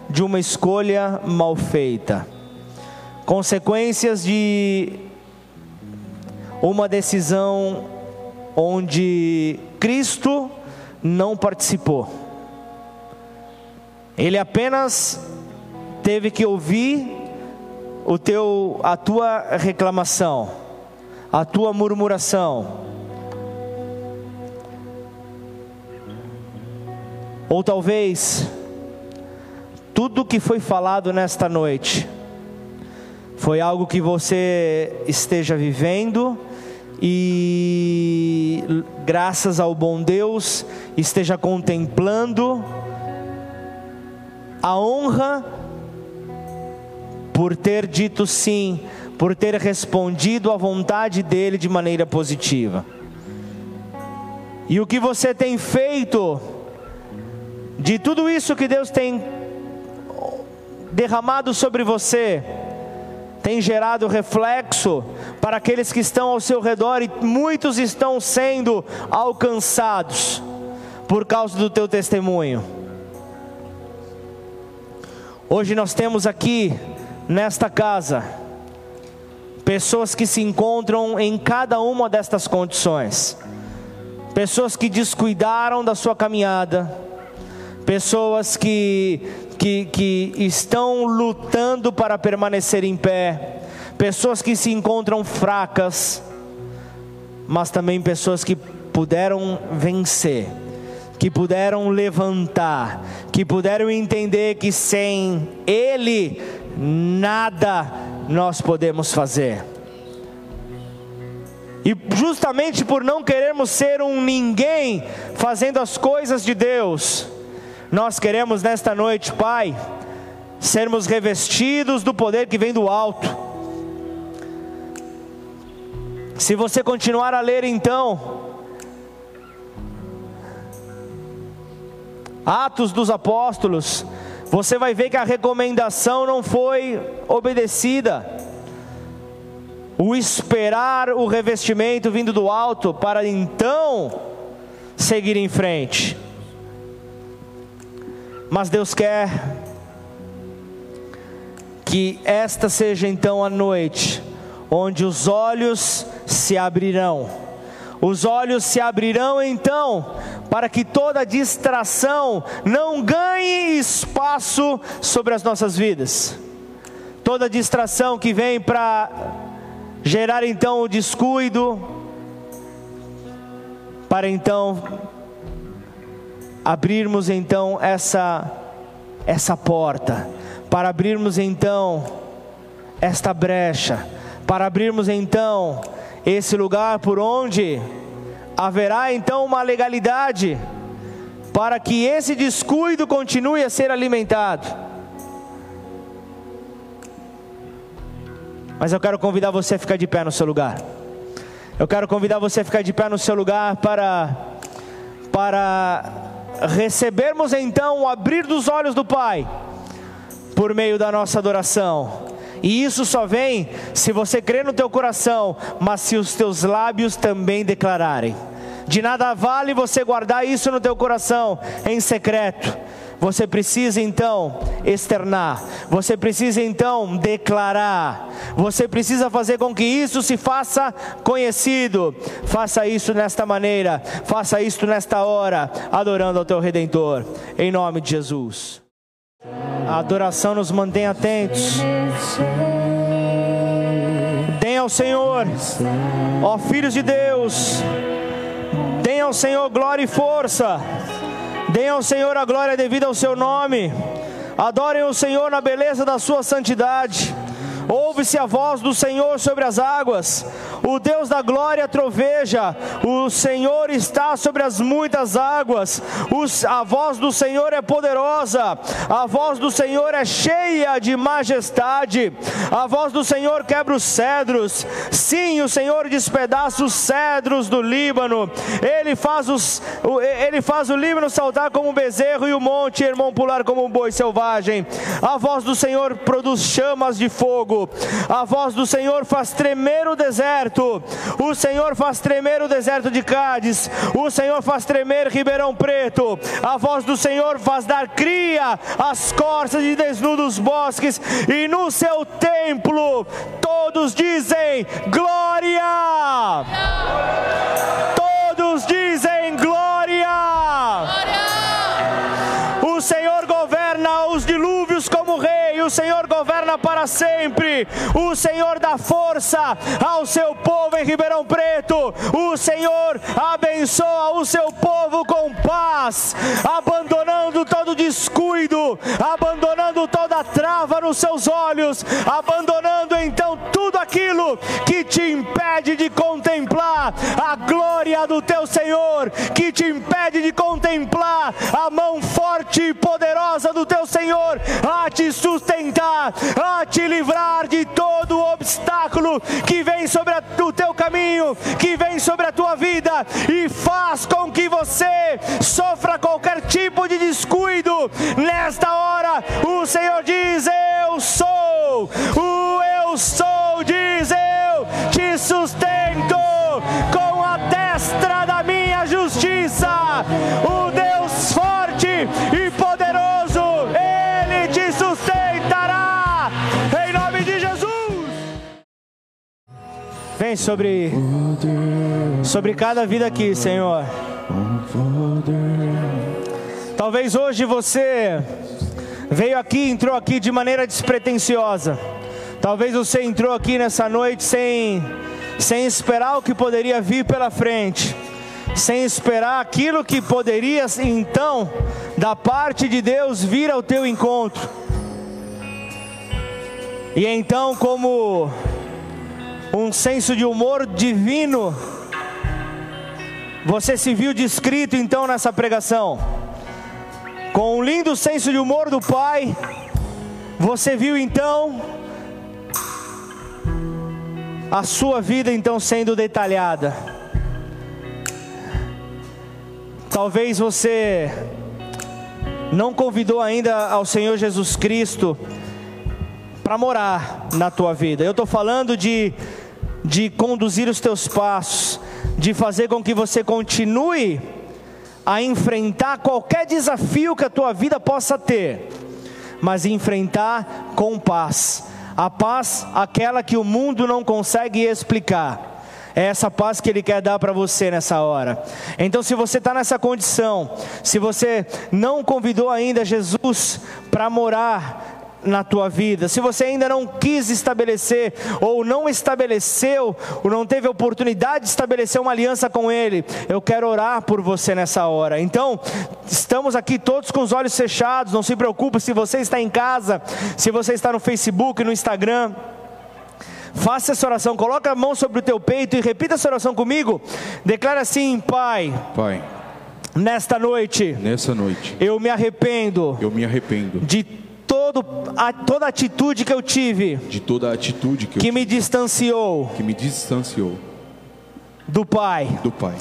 de uma escolha mal feita. Consequências de uma decisão onde Cristo não participou. Ele apenas teve que ouvir o teu, a tua reclamação, a tua murmuração. Ou talvez tudo que foi falado nesta noite foi algo que você esteja vivendo e graças ao bom Deus esteja contemplando a honra por ter dito sim, por ter respondido à vontade dele de maneira positiva. E o que você tem feito de tudo isso que Deus tem derramado sobre você, tem gerado reflexo para aqueles que estão ao seu redor e muitos estão sendo alcançados por causa do teu testemunho. Hoje nós temos aqui nesta casa pessoas que se encontram em cada uma destas condições. Pessoas que descuidaram da sua caminhada, pessoas que, que, que estão lutando para permanecer em pé, pessoas que se encontram fracas, mas também pessoas que puderam vencer que puderam levantar, que puderam entender que sem Ele nada nós podemos fazer. E justamente por não querermos ser um ninguém fazendo as coisas de Deus, nós queremos nesta noite, Pai, sermos revestidos do poder que vem do alto. Se você continuar a ler então, Atos dos Apóstolos, você vai ver que a recomendação não foi obedecida. O esperar o revestimento vindo do alto para então seguir em frente. Mas Deus quer que esta seja então a noite onde os olhos se abrirão. Os olhos se abrirão então para que toda distração não ganhe espaço sobre as nossas vidas. Toda distração que vem para gerar então o descuido, para então abrirmos então essa essa porta, para abrirmos então esta brecha, para abrirmos então esse lugar por onde haverá então uma legalidade para que esse descuido continue a ser alimentado. Mas eu quero convidar você a ficar de pé no seu lugar. Eu quero convidar você a ficar de pé no seu lugar para para recebermos então o abrir dos olhos do Pai por meio da nossa adoração. E isso só vem se você crer no teu coração, mas se os teus lábios também declararem. De nada vale você guardar isso no teu coração em secreto. Você precisa então externar, você precisa então declarar, você precisa fazer com que isso se faça conhecido. Faça isso nesta maneira, faça isso nesta hora, adorando ao teu redentor, em nome de Jesus. A adoração nos mantém atentos. Deem ao Senhor, ó filhos de Deus, deem ao Senhor glória e força. Deem ao Senhor a glória devida ao seu nome. Adorem o Senhor na beleza da sua santidade. Ouve-se a voz do Senhor sobre as águas. O Deus da glória troveja. O Senhor está sobre as muitas águas. Os, a voz do Senhor é poderosa. A voz do Senhor é cheia de majestade. A voz do Senhor quebra os cedros. Sim, o Senhor despedaça os cedros do Líbano. Ele faz, os, ele faz o Líbano saltar como um bezerro e o monte irmão pular como um boi selvagem. A voz do Senhor produz chamas de fogo fogo. A voz do Senhor faz tremer o deserto. O Senhor faz tremer o deserto de Cádiz. O Senhor faz tremer Ribeirão Preto. A voz do Senhor faz dar cria às corças de desnudos bosques. E no seu templo todos dizem glória. Todos dizem glória. O Senhor governa O Senhor governa para sempre. O Senhor dá força ao seu povo em Ribeirão Preto. O Senhor abençoa o seu povo com paz, abandonando todo descuido, abandonando toda trava nos seus olhos, abandonando então tudo aquilo que te impede de contemplar a glória do teu Senhor, que te impede de contemplar a mão forte e poderosa do teu Senhor a te sustentar, a te livrar de todo obstáculo que vem sobre a, o teu caminho, que vem sobre a tua vida e faz com que você sofra qualquer tipo de descuido. Nesta hora, o Senhor diz: Eu sou, o eu sou, diz eu te sustento com a destra da minha justiça. O Vem sobre sobre cada vida aqui, Senhor. Talvez hoje você veio aqui, entrou aqui de maneira despretensiosa. Talvez você entrou aqui nessa noite sem sem esperar o que poderia vir pela frente, sem esperar aquilo que poderia então da parte de Deus vir ao teu encontro. E então, como um senso de humor divino, você se viu descrito então nessa pregação. Com um lindo senso de humor do Pai, você viu então a sua vida então sendo detalhada. Talvez você não convidou ainda ao Senhor Jesus Cristo para morar na tua vida. Eu estou falando de, de conduzir os teus passos, de fazer com que você continue a enfrentar qualquer desafio que a tua vida possa ter, mas enfrentar com paz a paz, aquela que o mundo não consegue explicar. É essa paz que Ele quer dar para você nessa hora. Então, se você está nessa condição, se você não convidou ainda Jesus para morar na tua vida, se você ainda não quis estabelecer, ou não estabeleceu, ou não teve oportunidade de estabelecer uma aliança com Ele, eu quero orar por você nessa hora. Então, estamos aqui todos com os olhos fechados, não se preocupe se você está em casa, se você está no Facebook, no Instagram. Faça essa oração, coloca a mão sobre o teu peito e repita essa oração comigo. Declara assim, Pai. Pai. Nesta noite. Noite. Eu me arrependo. Eu me arrependo. De todo, a, toda atitude que eu tive, de toda atitude que, que eu me distanciou, que me distanciou do Pai, do Pai,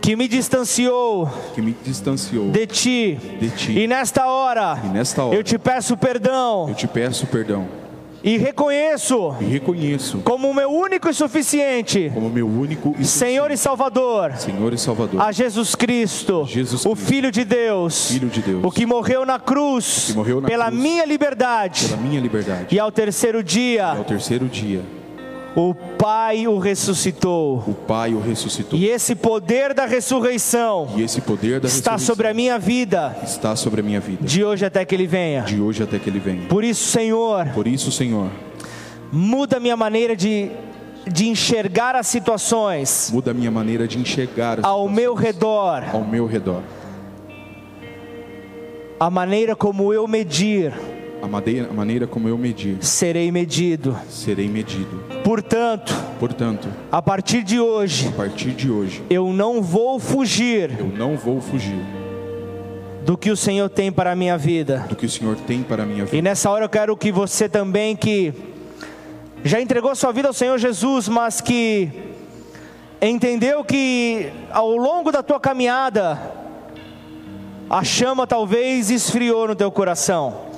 que me distanciou, que me distanciou de ti, de ti. E nesta hora, e nesta hora, eu te peço perdão, eu te peço perdão e reconheço, e reconheço como meu único e suficiente, como meu único e Senhor e Salvador, Senhor e Salvador, a Jesus Cristo, Jesus o Filho de Deus, Filho de Deus, o que morreu na cruz, morreu na pela cruz, minha liberdade, pela minha liberdade, e ao terceiro dia, e ao terceiro dia, o Pai o ressuscitou. O Pai o ressuscitou. E esse poder da ressurreição e esse poder da está sobre a minha vida. Está sobre a minha vida. De hoje até que ele venha. De hoje até que ele venha. Por isso, Senhor. Por isso, Senhor. Muda a minha maneira de de enxergar as situações. Muda a minha maneira de enxergar ao meu redor. Ao meu redor. A maneira como eu medir a maneira, a maneira como eu medir, serei medido. Serei medido. Portanto, portanto, a partir de hoje, a partir de hoje, eu não vou fugir. Eu não vou fugir do que o Senhor tem para a minha vida. Do que o Senhor tem para a minha vida. E nessa hora eu quero que você também que já entregou sua vida ao Senhor Jesus, mas que entendeu que ao longo da tua caminhada a chama talvez esfriou no teu coração.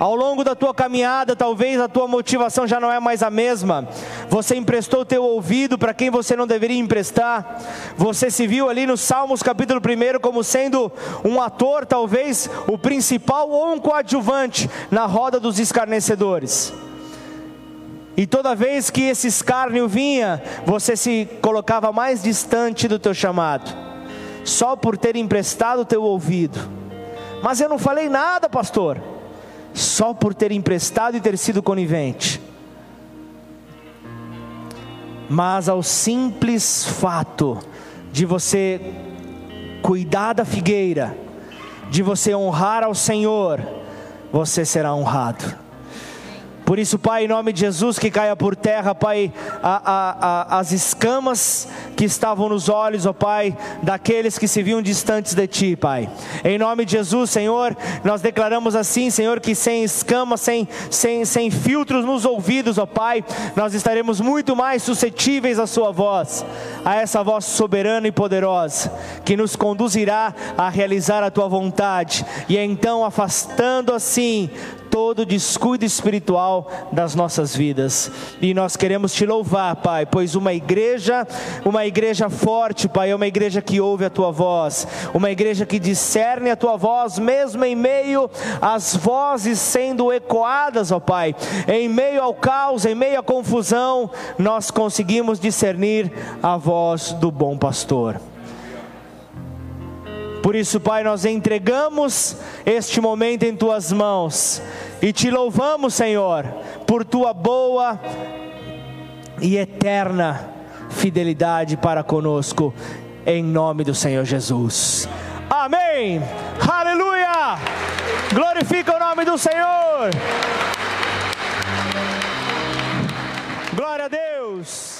Ao longo da tua caminhada, talvez a tua motivação já não é mais a mesma. Você emprestou teu ouvido para quem você não deveria emprestar. Você se viu ali no Salmos capítulo 1 como sendo um ator, talvez o principal ou um coadjuvante na roda dos escarnecedores. E toda vez que esse escárnio vinha, você se colocava mais distante do teu chamado, só por ter emprestado o teu ouvido. Mas eu não falei nada, pastor só por ter emprestado e ter sido conivente. Mas ao simples fato de você cuidar da figueira, de você honrar ao Senhor, você será honrado. Por isso, Pai, em nome de Jesus, que caia por terra, Pai, a, a, a, as escamas que estavam nos olhos, ó Pai, daqueles que se viam distantes de Ti, Pai. Em nome de Jesus, Senhor, nós declaramos assim, Senhor, que sem escamas, sem, sem, sem filtros nos ouvidos, ó Pai, nós estaremos muito mais suscetíveis à Sua voz, a essa voz soberana e poderosa, que nos conduzirá a realizar a Tua vontade, e então afastando assim todo descuido espiritual das nossas vidas. E nós queremos te louvar, Pai, pois uma igreja, uma igreja forte, Pai, é uma igreja que ouve a tua voz, uma igreja que discerne a tua voz, mesmo em meio às vozes sendo ecoadas, ó Pai, em meio ao caos, em meio à confusão, nós conseguimos discernir a voz do bom pastor. Por isso, Pai, nós entregamos este momento em tuas mãos e te louvamos, Senhor, por tua boa e eterna fidelidade para conosco, em nome do Senhor Jesus. Amém. Aleluia. Glorifica o nome do Senhor. Glória a Deus.